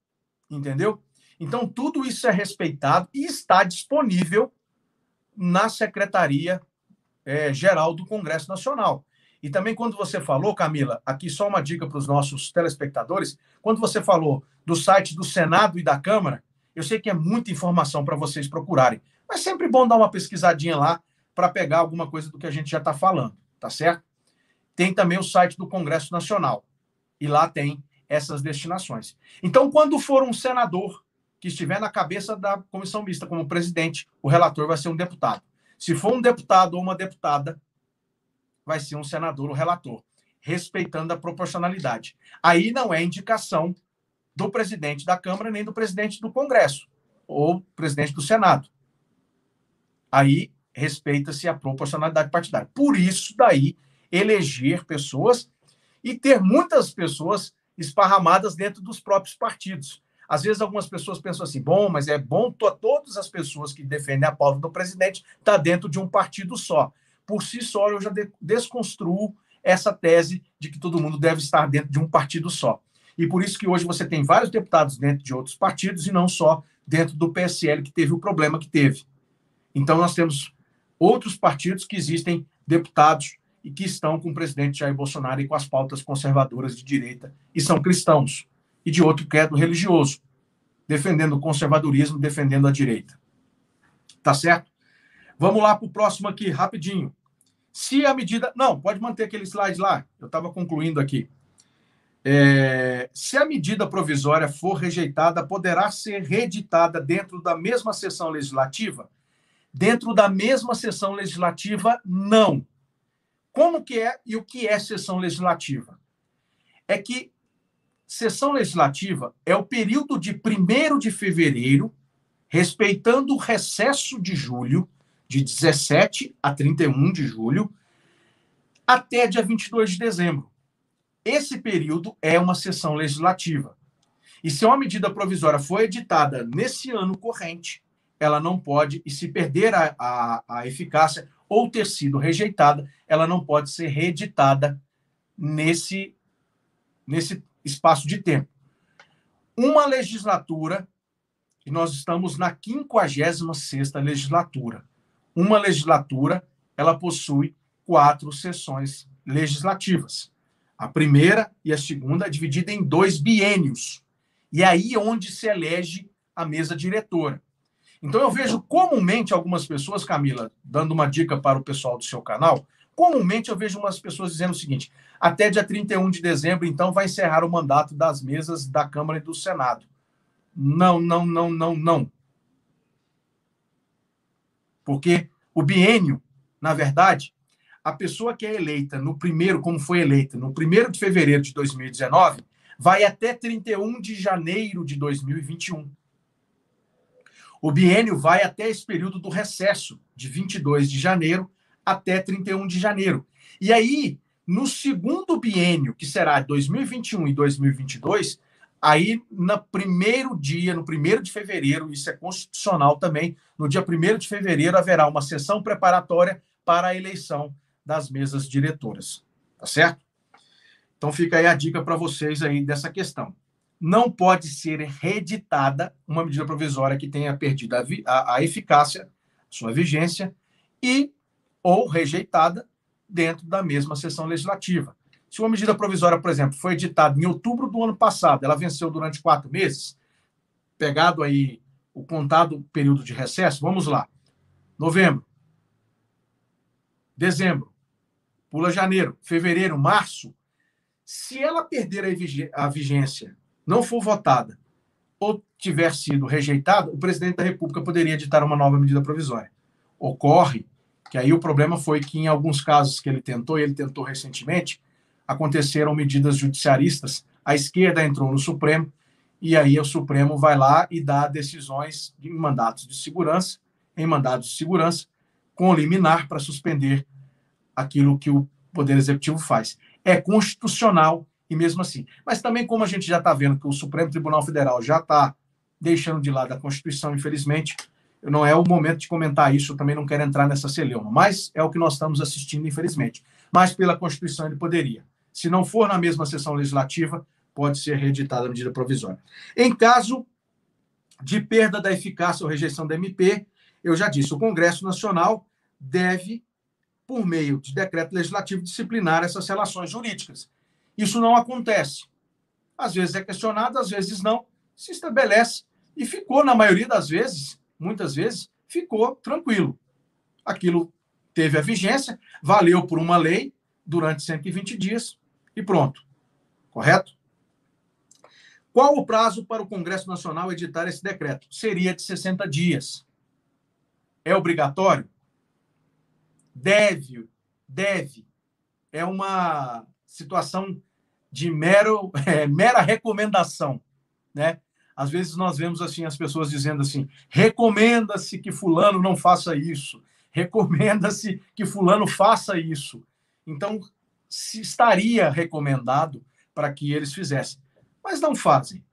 entendeu? Então, tudo isso é respeitado e está disponível na Secretaria é, Geral do Congresso Nacional. E também, quando você falou, Camila, aqui só uma dica para os nossos telespectadores: quando você falou do site do Senado e da Câmara, eu sei que é muita informação para vocês procurarem, mas sempre bom dar uma pesquisadinha lá para pegar alguma coisa do que a gente já está falando, tá certo? Tem também o site do Congresso Nacional, e lá tem essas destinações. Então, quando for um senador que estiver na cabeça da comissão mista como presidente, o relator vai ser um deputado. Se for um deputado ou uma deputada, vai ser um senador ou relator, respeitando a proporcionalidade. Aí não é indicação do presidente da Câmara nem do presidente do Congresso ou presidente do Senado. Aí respeita-se a proporcionalidade partidária. Por isso daí eleger pessoas e ter muitas pessoas esparramadas dentro dos próprios partidos. Às vezes algumas pessoas pensam assim, bom, mas é bom todas as pessoas que defendem a pauta do presidente tá dentro de um partido só. Por si só, eu já de desconstruo essa tese de que todo mundo deve estar dentro de um partido só. E por isso que hoje você tem vários deputados dentro de outros partidos e não só dentro do PSL, que teve o problema que teve. Então, nós temos outros partidos que existem deputados e que estão com o presidente Jair Bolsonaro e com as pautas conservadoras de direita e são cristãos e de outro credo religioso. defendendo o conservadorismo, defendendo a direita. Tá certo? Vamos lá para o próximo aqui, rapidinho. Se a medida. Não, pode manter aquele slide lá. Eu estava concluindo aqui. É... Se a medida provisória for rejeitada, poderá ser reeditada dentro da mesma sessão legislativa? Dentro da mesma sessão legislativa, não. Como que é e o que é sessão legislativa? É que sessão legislativa é o período de 1 de fevereiro, respeitando o recesso de julho, de 17 a 31 de julho, até dia 22 de dezembro. Esse período é uma sessão legislativa. E se uma medida provisória for editada nesse ano corrente, ela não pode, e se perder a, a, a eficácia ou ter sido rejeitada, ela não pode ser reeditada nesse, nesse espaço de tempo. Uma legislatura, e nós estamos na 56ª legislatura. Uma legislatura, ela possui quatro sessões legislativas. A primeira e a segunda é dividida em dois biênios. E é aí onde se elege a mesa diretora. Então eu vejo comumente algumas pessoas, Camila, dando uma dica para o pessoal do seu canal, comumente eu vejo umas pessoas dizendo o seguinte: até dia 31 de dezembro, então, vai encerrar o mandato das mesas da Câmara e do Senado. Não, não, não, não, não. Porque o biênio, na verdade, a pessoa que é eleita no primeiro, como foi eleita, no primeiro de fevereiro de 2019, vai até 31 de janeiro de 2021. O biênio vai até esse período do recesso, de 22 de janeiro até 31 de janeiro. E aí, no segundo biênio, que será 2021 e 2022, aí no primeiro dia, no primeiro de fevereiro, isso é constitucional também, no dia 1 de fevereiro haverá uma sessão preparatória para a eleição das mesas diretoras. Tá certo? Então fica aí a dica para vocês aí dessa questão. Não pode ser reeditada uma medida provisória que tenha perdido a, a, a eficácia, sua vigência, e ou rejeitada dentro da mesma sessão legislativa. Se uma medida provisória, por exemplo, foi editada em outubro do ano passado, ela venceu durante quatro meses, pegado aí o contado período de recesso, vamos lá. Novembro, dezembro, pula janeiro, fevereiro, março. Se ela perder a vigência, não for votada ou tiver sido rejeitada, o presidente da República poderia editar uma nova medida provisória. Ocorre que aí o problema foi que em alguns casos que ele tentou, ele tentou recentemente, aconteceram medidas judiciaristas, a esquerda entrou no Supremo, e aí o Supremo vai lá e dá decisões em mandatos de segurança, em mandados de segurança, com liminar para suspender aquilo que o Poder Executivo faz. É constitucional e mesmo assim. Mas também, como a gente já está vendo que o Supremo Tribunal Federal já está deixando de lado a Constituição, infelizmente, não é o momento de comentar isso, eu também não quero entrar nessa celeuma, mas é o que nós estamos assistindo, infelizmente. Mas pela Constituição ele poderia. Se não for na mesma sessão legislativa, pode ser reeditada a medida provisória. Em caso de perda da eficácia ou rejeição da MP, eu já disse, o Congresso Nacional deve, por meio de decreto legislativo, disciplinar essas relações jurídicas. Isso não acontece. Às vezes é questionado, às vezes não. Se estabelece e ficou, na maioria das vezes, muitas vezes, ficou tranquilo. Aquilo teve a vigência, valeu por uma lei durante 120 dias e pronto. Correto? Qual o prazo para o Congresso Nacional editar esse decreto? Seria de 60 dias. É obrigatório? Deve, deve. É uma situação de mero, <laughs> é, mera recomendação, né? Às vezes nós vemos assim as pessoas dizendo assim: recomenda-se que fulano não faça isso, recomenda-se que fulano faça isso. Então, se estaria recomendado para que eles fizessem, mas não fazem.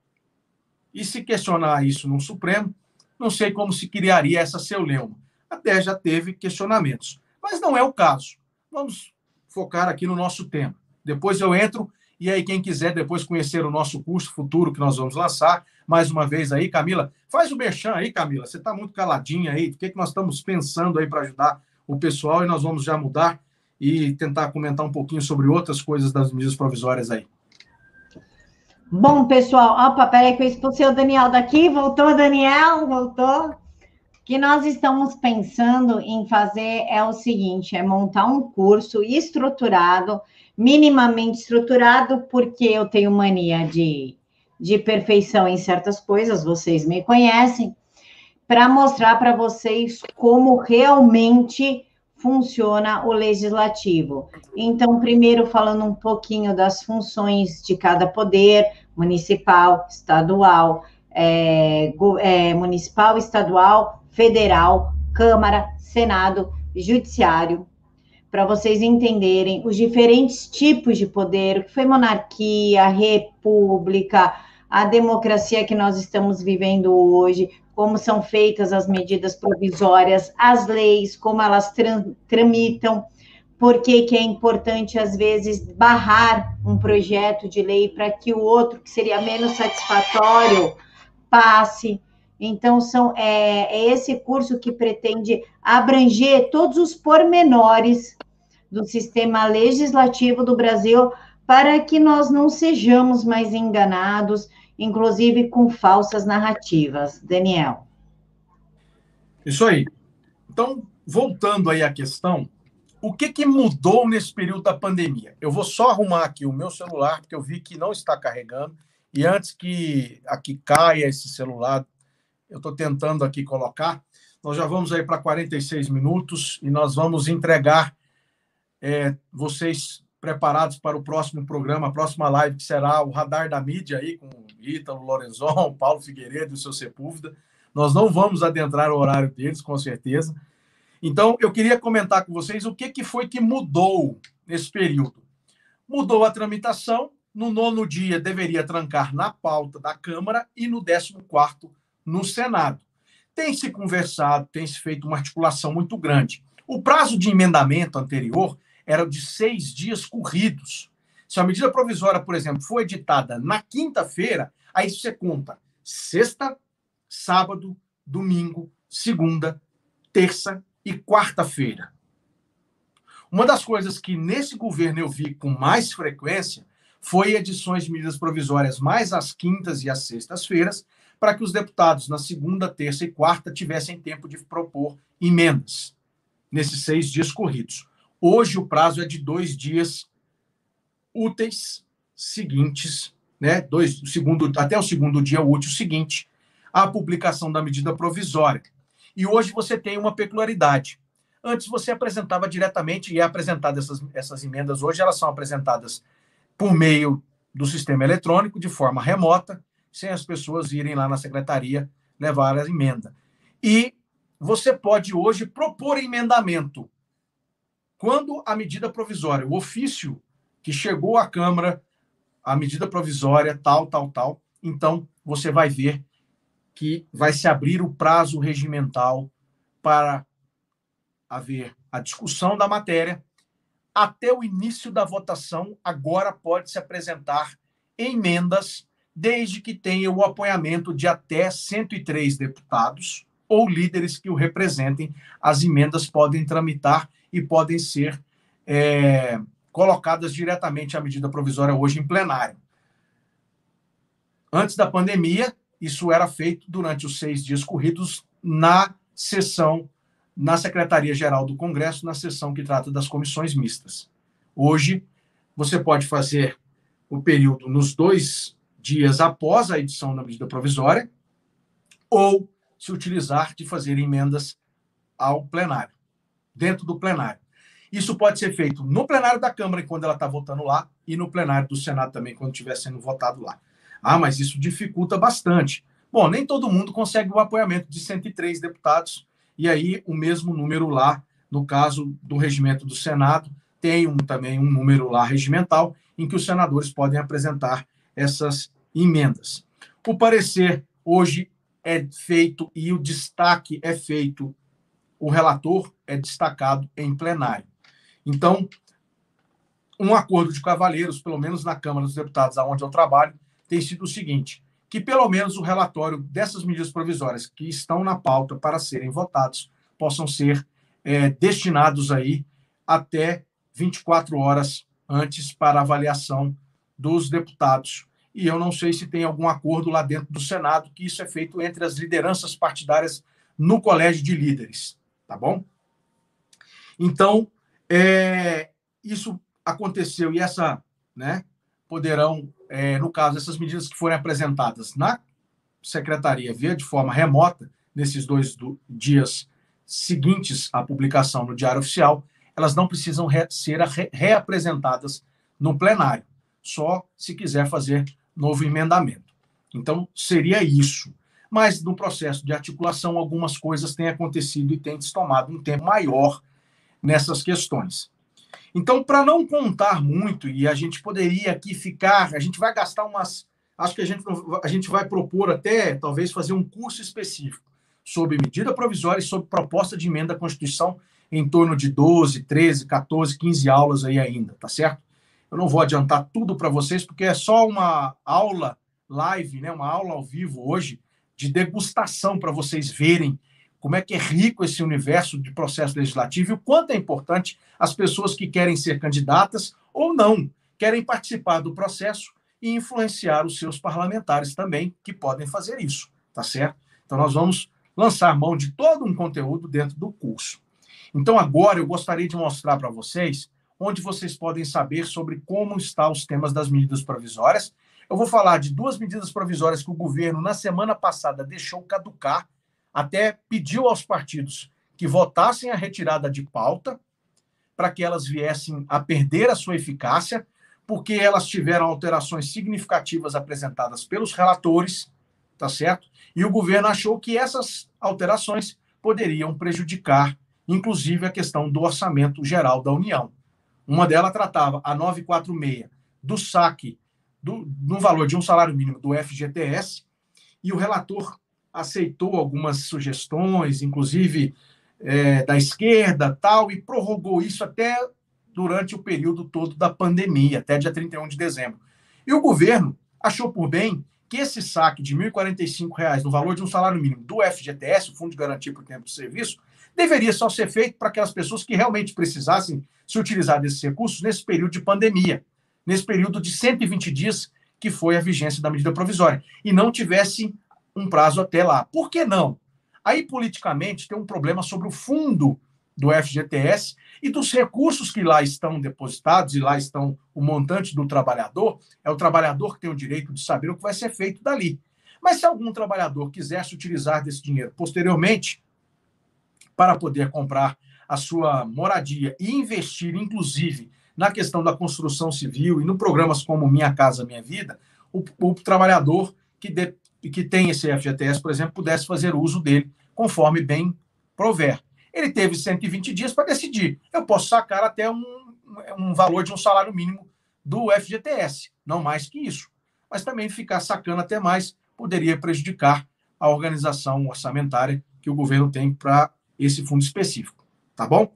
E se questionar isso no Supremo, não sei como se criaria essa celeuma. Até já teve questionamentos, mas não é o caso. Vamos focar aqui no nosso tema. Depois eu entro e aí, quem quiser depois conhecer o nosso curso futuro que nós vamos lançar, mais uma vez aí, Camila, faz o merchan aí, Camila. Você está muito caladinha aí. O que, é que nós estamos pensando aí para ajudar o pessoal? E nós vamos já mudar e tentar comentar um pouquinho sobre outras coisas das medidas provisórias aí. Bom, pessoal, opa, peraí que eu expulsei o Daniel daqui, voltou, Daniel, voltou. O que nós estamos pensando em fazer é o seguinte, é montar um curso estruturado, minimamente estruturado, porque eu tenho mania de, de perfeição em certas coisas, vocês me conhecem, para mostrar para vocês como realmente funciona o legislativo. Então, primeiro falando um pouquinho das funções de cada poder, municipal, estadual, é, é, municipal, estadual, federal, Câmara, Senado, Judiciário, para vocês entenderem os diferentes tipos de poder, o que foi monarquia, república, a democracia que nós estamos vivendo hoje, como são feitas as medidas provisórias, as leis, como elas tramitam, por que, é importante, às vezes, barrar um projeto de lei para que o outro, que seria menos satisfatório, passe. Então, são, é, é esse curso que pretende abranger todos os pormenores do sistema legislativo do Brasil para que nós não sejamos mais enganados, inclusive com falsas narrativas. Daniel. Isso aí. Então, voltando aí à questão, o que, que mudou nesse período da pandemia? Eu vou só arrumar aqui o meu celular, porque eu vi que não está carregando. E antes que aqui caia esse celular, eu estou tentando aqui colocar. Nós já vamos aí para 46 minutos e nós vamos entregar é, vocês preparados para o próximo programa, a próxima live, que será o Radar da Mídia aí, com Ítalo Lorenzon, <laughs> Paulo Figueiredo e o seu Sepúlveda. Nós não vamos adentrar o horário deles, com certeza. Então, eu queria comentar com vocês o que, que foi que mudou nesse período. Mudou a tramitação, no nono dia deveria trancar na pauta da Câmara e no décimo quarto no Senado. Tem se conversado, tem se feito uma articulação muito grande. O prazo de emendamento anterior era de seis dias corridos. Se a medida provisória, por exemplo, for editada na quinta-feira, aí você conta sexta, sábado, domingo, segunda, terça e quarta-feira. Uma das coisas que nesse governo eu vi com mais frequência foi edições de medidas provisórias mais às quintas e às sextas-feiras, para que os deputados na segunda, terça e quarta tivessem tempo de propor emendas nesses seis dias corridos. Hoje o prazo é de dois dias úteis seguintes, né? Dois, segundo, até o segundo dia útil seguinte à publicação da medida provisória. E hoje você tem uma peculiaridade. Antes você apresentava diretamente e é apresentada essas, essas emendas hoje, elas são apresentadas por meio do sistema eletrônico, de forma remota, sem as pessoas irem lá na secretaria levar a emenda. E você pode hoje propor emendamento. Quando a medida provisória, o ofício que chegou à Câmara, a medida provisória, tal, tal, tal, então você vai ver que vai se abrir o prazo regimental para haver a discussão da matéria. Até o início da votação, agora pode se apresentar emendas, desde que tenha o apoiamento de até 103 deputados ou líderes que o representem. As emendas podem tramitar e podem ser é, colocadas diretamente à medida provisória hoje em plenário. Antes da pandemia, isso era feito durante os seis dias corridos na sessão, na Secretaria-Geral do Congresso, na sessão que trata das comissões mistas. Hoje, você pode fazer o período nos dois dias após a edição da medida provisória, ou se utilizar de fazer emendas ao plenário, dentro do plenário. Isso pode ser feito no plenário da Câmara, quando ela está votando lá, e no plenário do Senado também, quando estiver sendo votado lá. Ah, mas isso dificulta bastante. Bom, nem todo mundo consegue o apoiamento de 103 deputados, e aí o mesmo número lá, no caso do regimento do Senado, tem um, também um número lá regimental, em que os senadores podem apresentar essas emendas. O parecer hoje é feito e o destaque é feito, o relator é destacado em plenário. Então, um acordo de cavalheiros, pelo menos na Câmara dos Deputados, aonde eu trabalho, tem sido o seguinte: que pelo menos o relatório dessas medidas provisórias que estão na pauta para serem votados possam ser é, destinados aí até 24 horas antes para avaliação dos deputados. e eu não sei se tem algum acordo lá dentro do Senado que isso é feito entre as lideranças partidárias no colégio de líderes, tá bom? Então, é, isso aconteceu e essa, né, poderão, é, no caso, essas medidas que forem apresentadas na secretaria via de forma remota, nesses dois do, dias seguintes à publicação no Diário Oficial, elas não precisam re, ser re, reapresentadas no plenário, só se quiser fazer novo emendamento. Então, seria isso. Mas no processo de articulação, algumas coisas têm acontecido e têm tomado um tempo maior nessas questões. Então, para não contar muito, e a gente poderia aqui ficar, a gente vai gastar umas. Acho que a gente, a gente vai propor até, talvez, fazer um curso específico sobre medida provisória e sobre proposta de emenda à Constituição em torno de 12, 13, 14, 15 aulas aí ainda, tá certo? Eu não vou adiantar tudo para vocês, porque é só uma aula live, né, uma aula ao vivo hoje, de degustação para vocês verem como é que é rico esse universo de processo legislativo e o quanto é importante as pessoas que querem ser candidatas ou não, querem participar do processo e influenciar os seus parlamentares também, que podem fazer isso, tá certo? Então, nós vamos lançar mão de todo um conteúdo dentro do curso. Então, agora eu gostaria de mostrar para vocês onde vocês podem saber sobre como estão os temas das medidas provisórias. Eu vou falar de duas medidas provisórias que o governo, na semana passada, deixou caducar até pediu aos partidos que votassem a retirada de pauta para que elas viessem a perder a sua eficácia, porque elas tiveram alterações significativas apresentadas pelos relatores, tá certo? E o governo achou que essas alterações poderiam prejudicar, inclusive, a questão do orçamento geral da União. Uma delas tratava a 946 do saque do, no valor de um salário mínimo do FGTS, e o relator aceitou algumas sugestões, inclusive é, da esquerda, tal, e prorrogou isso até durante o período todo da pandemia, até dia 31 de dezembro. E o governo achou por bem que esse saque de R$ 1.045 no valor de um salário mínimo do FGTS, o Fundo de Garantia por Tempo de Serviço, deveria só ser feito para aquelas pessoas que realmente precisassem se utilizar desses recursos nesse período de pandemia, nesse período de 120 dias que foi a vigência da medida provisória, e não tivesse um prazo até lá. Por que não? Aí, politicamente, tem um problema sobre o fundo do FGTS e dos recursos que lá estão depositados, e lá estão o montante do trabalhador, é o trabalhador que tem o direito de saber o que vai ser feito dali. Mas se algum trabalhador quisesse utilizar desse dinheiro posteriormente para poder comprar a sua moradia e investir, inclusive, na questão da construção civil e no programas como Minha Casa Minha Vida, o, o trabalhador que de, que tem esse FGTS, por exemplo, pudesse fazer uso dele conforme bem prover. Ele teve 120 dias para decidir. Eu posso sacar até um, um valor de um salário mínimo do FGTS, não mais que isso. Mas também ficar sacando até mais poderia prejudicar a organização orçamentária que o governo tem para esse fundo específico. Tá bom?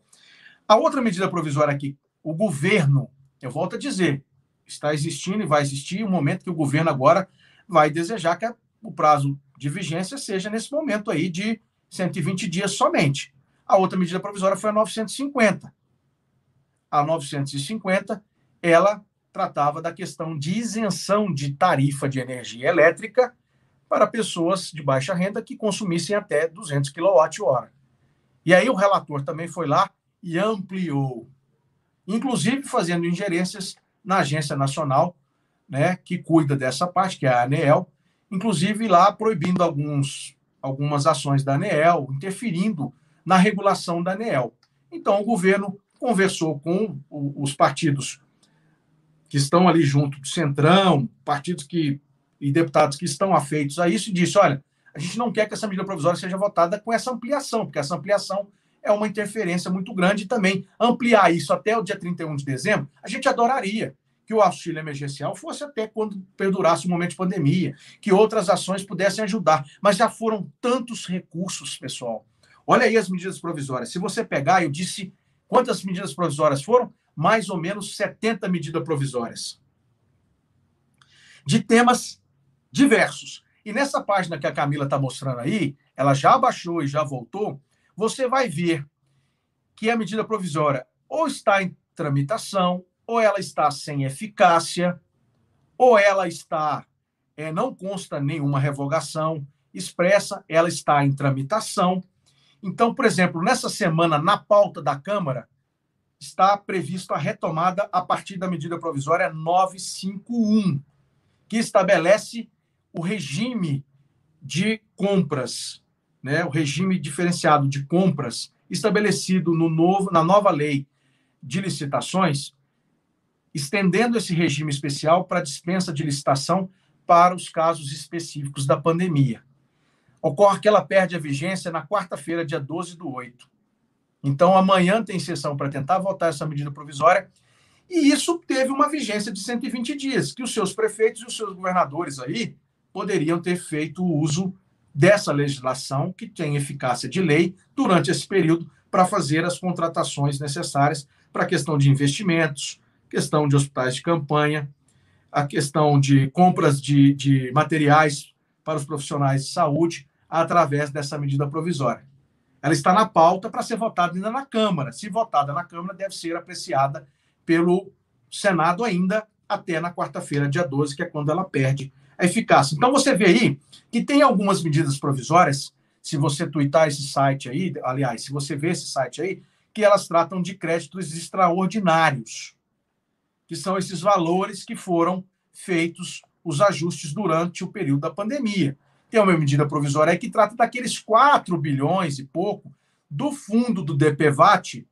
A outra medida provisória aqui, o governo, eu volto a dizer, está existindo e vai existir um momento que o governo agora vai desejar que a o prazo de vigência seja nesse momento aí de 120 dias somente. A outra medida provisória foi a 950. A 950, ela tratava da questão de isenção de tarifa de energia elétrica para pessoas de baixa renda que consumissem até 200 kWh. E aí o relator também foi lá e ampliou, inclusive fazendo ingerências na Agência Nacional, né, que cuida dessa parte, que é a ANEEL, inclusive lá proibindo alguns, algumas ações da ANEEL, interferindo na regulação da ANEEL. Então, o governo conversou com os partidos que estão ali junto do Centrão, partidos que e deputados que estão afeitos a isso, e disse: olha, a gente não quer que essa medida provisória seja votada com essa ampliação, porque essa ampliação é uma interferência muito grande também ampliar isso até o dia 31 de dezembro, a gente adoraria que o auxílio emergencial fosse até quando perdurasse o momento de pandemia, que outras ações pudessem ajudar. Mas já foram tantos recursos, pessoal. Olha aí as medidas provisórias. Se você pegar, eu disse quantas medidas provisórias foram? Mais ou menos 70 medidas provisórias. De temas diversos. E nessa página que a Camila está mostrando aí, ela já baixou e já voltou, você vai ver que a medida provisória ou está em tramitação, ou ela está sem eficácia, ou ela está, é, não consta nenhuma revogação expressa, ela está em tramitação. Então, por exemplo, nessa semana, na pauta da Câmara, está previsto a retomada a partir da medida provisória 951, que estabelece o regime de compras, né, o regime diferenciado de compras estabelecido no novo, na nova lei de licitações, estendendo esse regime especial para dispensa de licitação para os casos específicos da pandemia. Ocorre que ela perde a vigência na quarta-feira, dia 12 do 8. Então, amanhã tem sessão para tentar votar essa medida provisória, e isso teve uma vigência de 120 dias, que os seus prefeitos e os seus governadores aí poderiam ter feito uso dessa legislação, que tem eficácia de lei, durante esse período, para fazer as contratações necessárias para a questão de investimentos, questão de hospitais de campanha, a questão de compras de, de materiais para os profissionais de saúde, através dessa medida provisória. Ela está na pauta para ser votada ainda na Câmara. Se votada na Câmara, deve ser apreciada pelo Senado ainda até na quarta-feira, dia 12, que é quando ela perde a eficácia. Então você vê aí que tem algumas medidas provisórias, se você twittar esse site aí, aliás, se você vê esse site aí, que elas tratam de créditos extraordinários, que são esses valores que foram feitos os ajustes durante o período da pandemia. Tem uma medida provisória aí que trata daqueles 4 bilhões e pouco do fundo do DPVAT,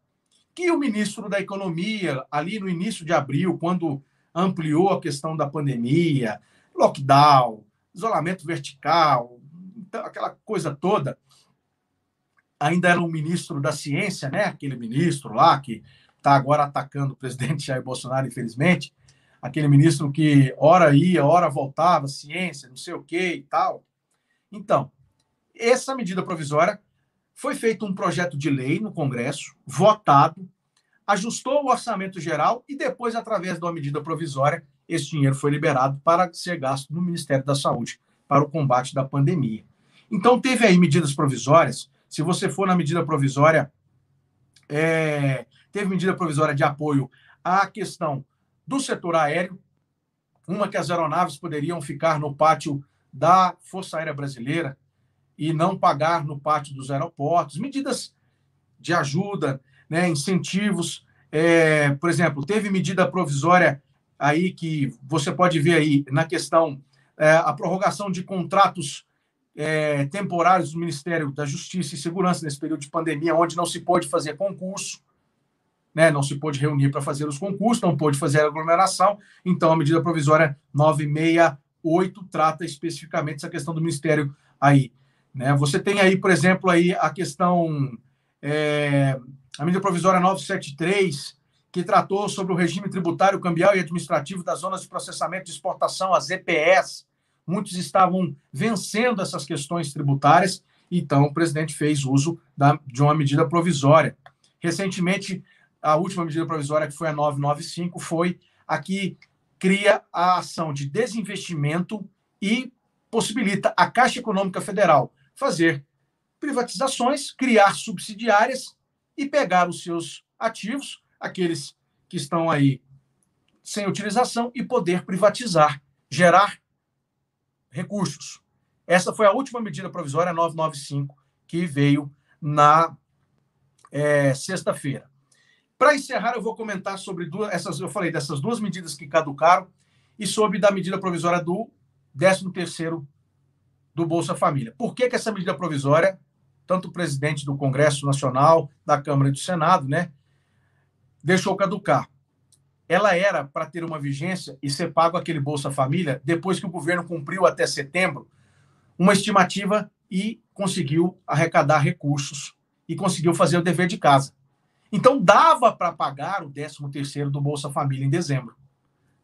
que o ministro da Economia, ali no início de abril, quando ampliou a questão da pandemia, lockdown, isolamento vertical, então, aquela coisa toda. Ainda era um ministro da ciência, né? Aquele ministro lá que está agora atacando o presidente Jair Bolsonaro, infelizmente. Aquele ministro que hora ia, hora voltava, ciência, não sei o quê e tal. Então, essa medida provisória foi feito um projeto de lei no Congresso, votado, ajustou o orçamento geral e depois, através de uma medida provisória, esse dinheiro foi liberado para ser gasto no Ministério da Saúde para o combate da pandemia. Então, teve aí medidas provisórias. Se você for na medida provisória, é, teve medida provisória de apoio à questão do setor aéreo, uma que as aeronaves poderiam ficar no pátio da Força Aérea Brasileira e não pagar no pátio dos aeroportos, medidas de ajuda, né, incentivos. É, por exemplo, teve medida provisória aí que você pode ver aí na questão é, a prorrogação de contratos é, temporários do Ministério da Justiça e Segurança nesse período de pandemia, onde não se pôde fazer concurso, né, não se pôde reunir para fazer os concursos, não pôde fazer aglomeração, então a medida provisória 968 trata especificamente essa questão do Ministério aí. Né? Você tem aí, por exemplo, aí a questão, é, a medida provisória 973, que tratou sobre o regime tributário, cambial e administrativo das zonas de processamento de exportação, as EPS. Muitos estavam vencendo essas questões tributárias, então o presidente fez uso da, de uma medida provisória. Recentemente, a última medida provisória, que foi a 995, foi a que cria a ação de desinvestimento e possibilita a Caixa Econômica Federal fazer privatizações, criar subsidiárias e pegar os seus ativos aqueles que estão aí sem utilização e poder privatizar, gerar recursos. Essa foi a última medida provisória 995 que veio na é, sexta-feira. Para encerrar, eu vou comentar sobre duas, essas, eu falei dessas duas medidas que caducaram e sobre da medida provisória do 13 terceiro do Bolsa Família. Por que, que essa medida provisória, tanto o presidente do Congresso Nacional, da Câmara e do Senado, né, deixou caducar. Ela era para ter uma vigência e ser pago aquele Bolsa Família depois que o governo cumpriu até setembro uma estimativa e conseguiu arrecadar recursos e conseguiu fazer o dever de casa. Então dava para pagar o 13º do Bolsa Família em dezembro,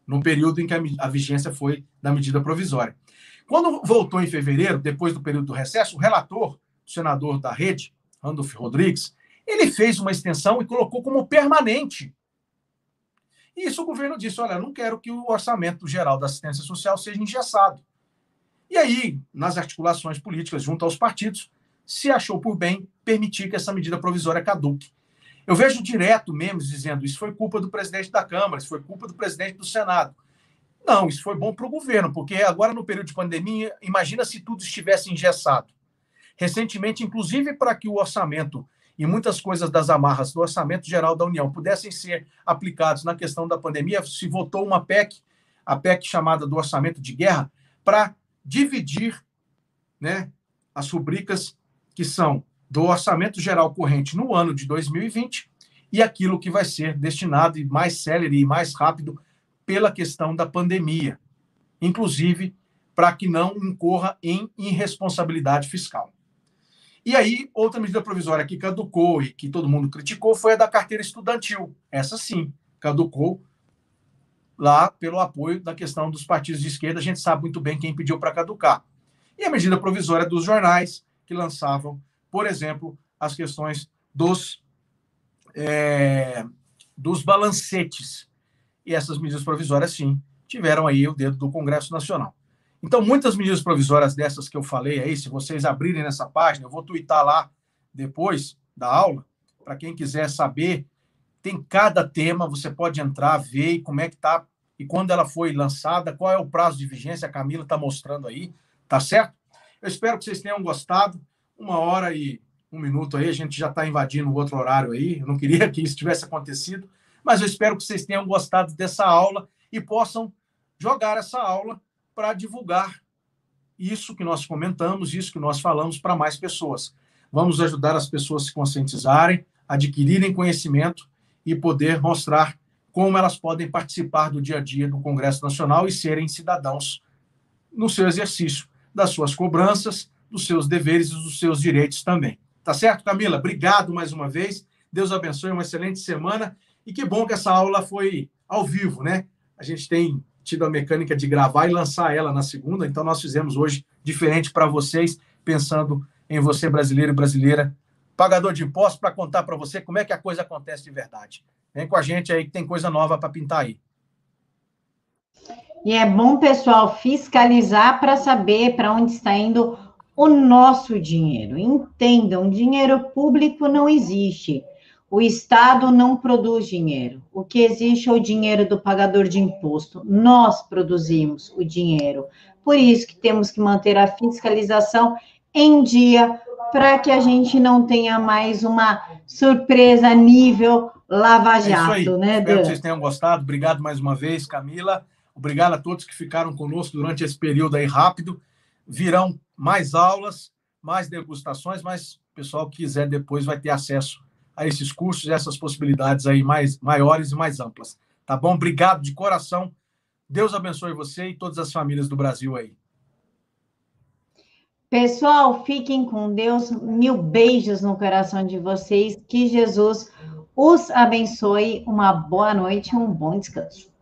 no período em que a vigência foi da medida provisória. Quando voltou em fevereiro, depois do período do recesso, o relator, senador da rede, Randolph Rodrigues, ele fez uma extensão e colocou como permanente. E isso o governo disse: olha, não quero que o orçamento geral da assistência social seja engessado. E aí, nas articulações políticas junto aos partidos, se achou por bem permitir que essa medida provisória caduque. Eu vejo direto memes dizendo isso foi culpa do presidente da Câmara, isso foi culpa do presidente do Senado. Não, isso foi bom para o governo, porque agora no período de pandemia, imagina se tudo estivesse engessado. Recentemente, inclusive para que o orçamento e muitas coisas das amarras do orçamento geral da União pudessem ser aplicados na questão da pandemia, se votou uma PEC, a PEC chamada do orçamento de guerra, para dividir né, as rubricas que são do orçamento geral corrente no ano de 2020 e aquilo que vai ser destinado mais célere e mais rápido pela questão da pandemia, inclusive para que não incorra em irresponsabilidade fiscal. E aí, outra medida provisória que caducou e que todo mundo criticou foi a da carteira estudantil. Essa sim, caducou lá pelo apoio da questão dos partidos de esquerda. A gente sabe muito bem quem pediu para caducar. E a medida provisória dos jornais, que lançavam, por exemplo, as questões dos, é, dos balancetes. E essas medidas provisórias, sim, tiveram aí o dedo do Congresso Nacional. Então, muitas medidas provisórias dessas que eu falei aí, se vocês abrirem nessa página, eu vou twittar lá depois da aula, para quem quiser saber, tem cada tema, você pode entrar, ver como é que está e quando ela foi lançada, qual é o prazo de vigência, a Camila está mostrando aí, tá certo? Eu espero que vocês tenham gostado. Uma hora e um minuto aí, a gente já está invadindo o outro horário aí. Eu não queria <laughs> que isso tivesse acontecido, mas eu espero que vocês tenham gostado dessa aula e possam jogar essa aula para divulgar isso que nós comentamos, isso que nós falamos para mais pessoas. Vamos ajudar as pessoas a se conscientizarem, adquirirem conhecimento e poder mostrar como elas podem participar do dia a dia do Congresso Nacional e serem cidadãos no seu exercício das suas cobranças, dos seus deveres e dos seus direitos também. Tá certo, Camila? Obrigado mais uma vez. Deus abençoe, uma excelente semana. E que bom que essa aula foi ao vivo, né? A gente tem tido a mecânica de gravar e lançar ela na segunda, então nós fizemos hoje diferente para vocês, pensando em você, brasileiro e brasileira, pagador de impostos, para contar para você como é que a coisa acontece de verdade. Vem com a gente aí que tem coisa nova para pintar aí. E é bom, pessoal, fiscalizar para saber para onde está indo o nosso dinheiro. Entendam, dinheiro público não existe. O Estado não produz dinheiro. O que existe é o dinheiro do pagador de imposto. Nós produzimos o dinheiro. Por isso que temos que manter a fiscalização em dia para que a gente não tenha mais uma surpresa nível Lava Jato, é isso aí. né, Espero Dan? que vocês tenham gostado. Obrigado mais uma vez, Camila. Obrigado a todos que ficaram conosco durante esse período aí rápido. Virão mais aulas, mais degustações, mas o pessoal que quiser depois vai ter acesso a esses cursos, essas possibilidades aí mais maiores e mais amplas. Tá bom? Obrigado de coração. Deus abençoe você e todas as famílias do Brasil aí. Pessoal, fiquem com Deus. Mil beijos no coração de vocês. Que Jesus os abençoe. Uma boa noite, um bom descanso.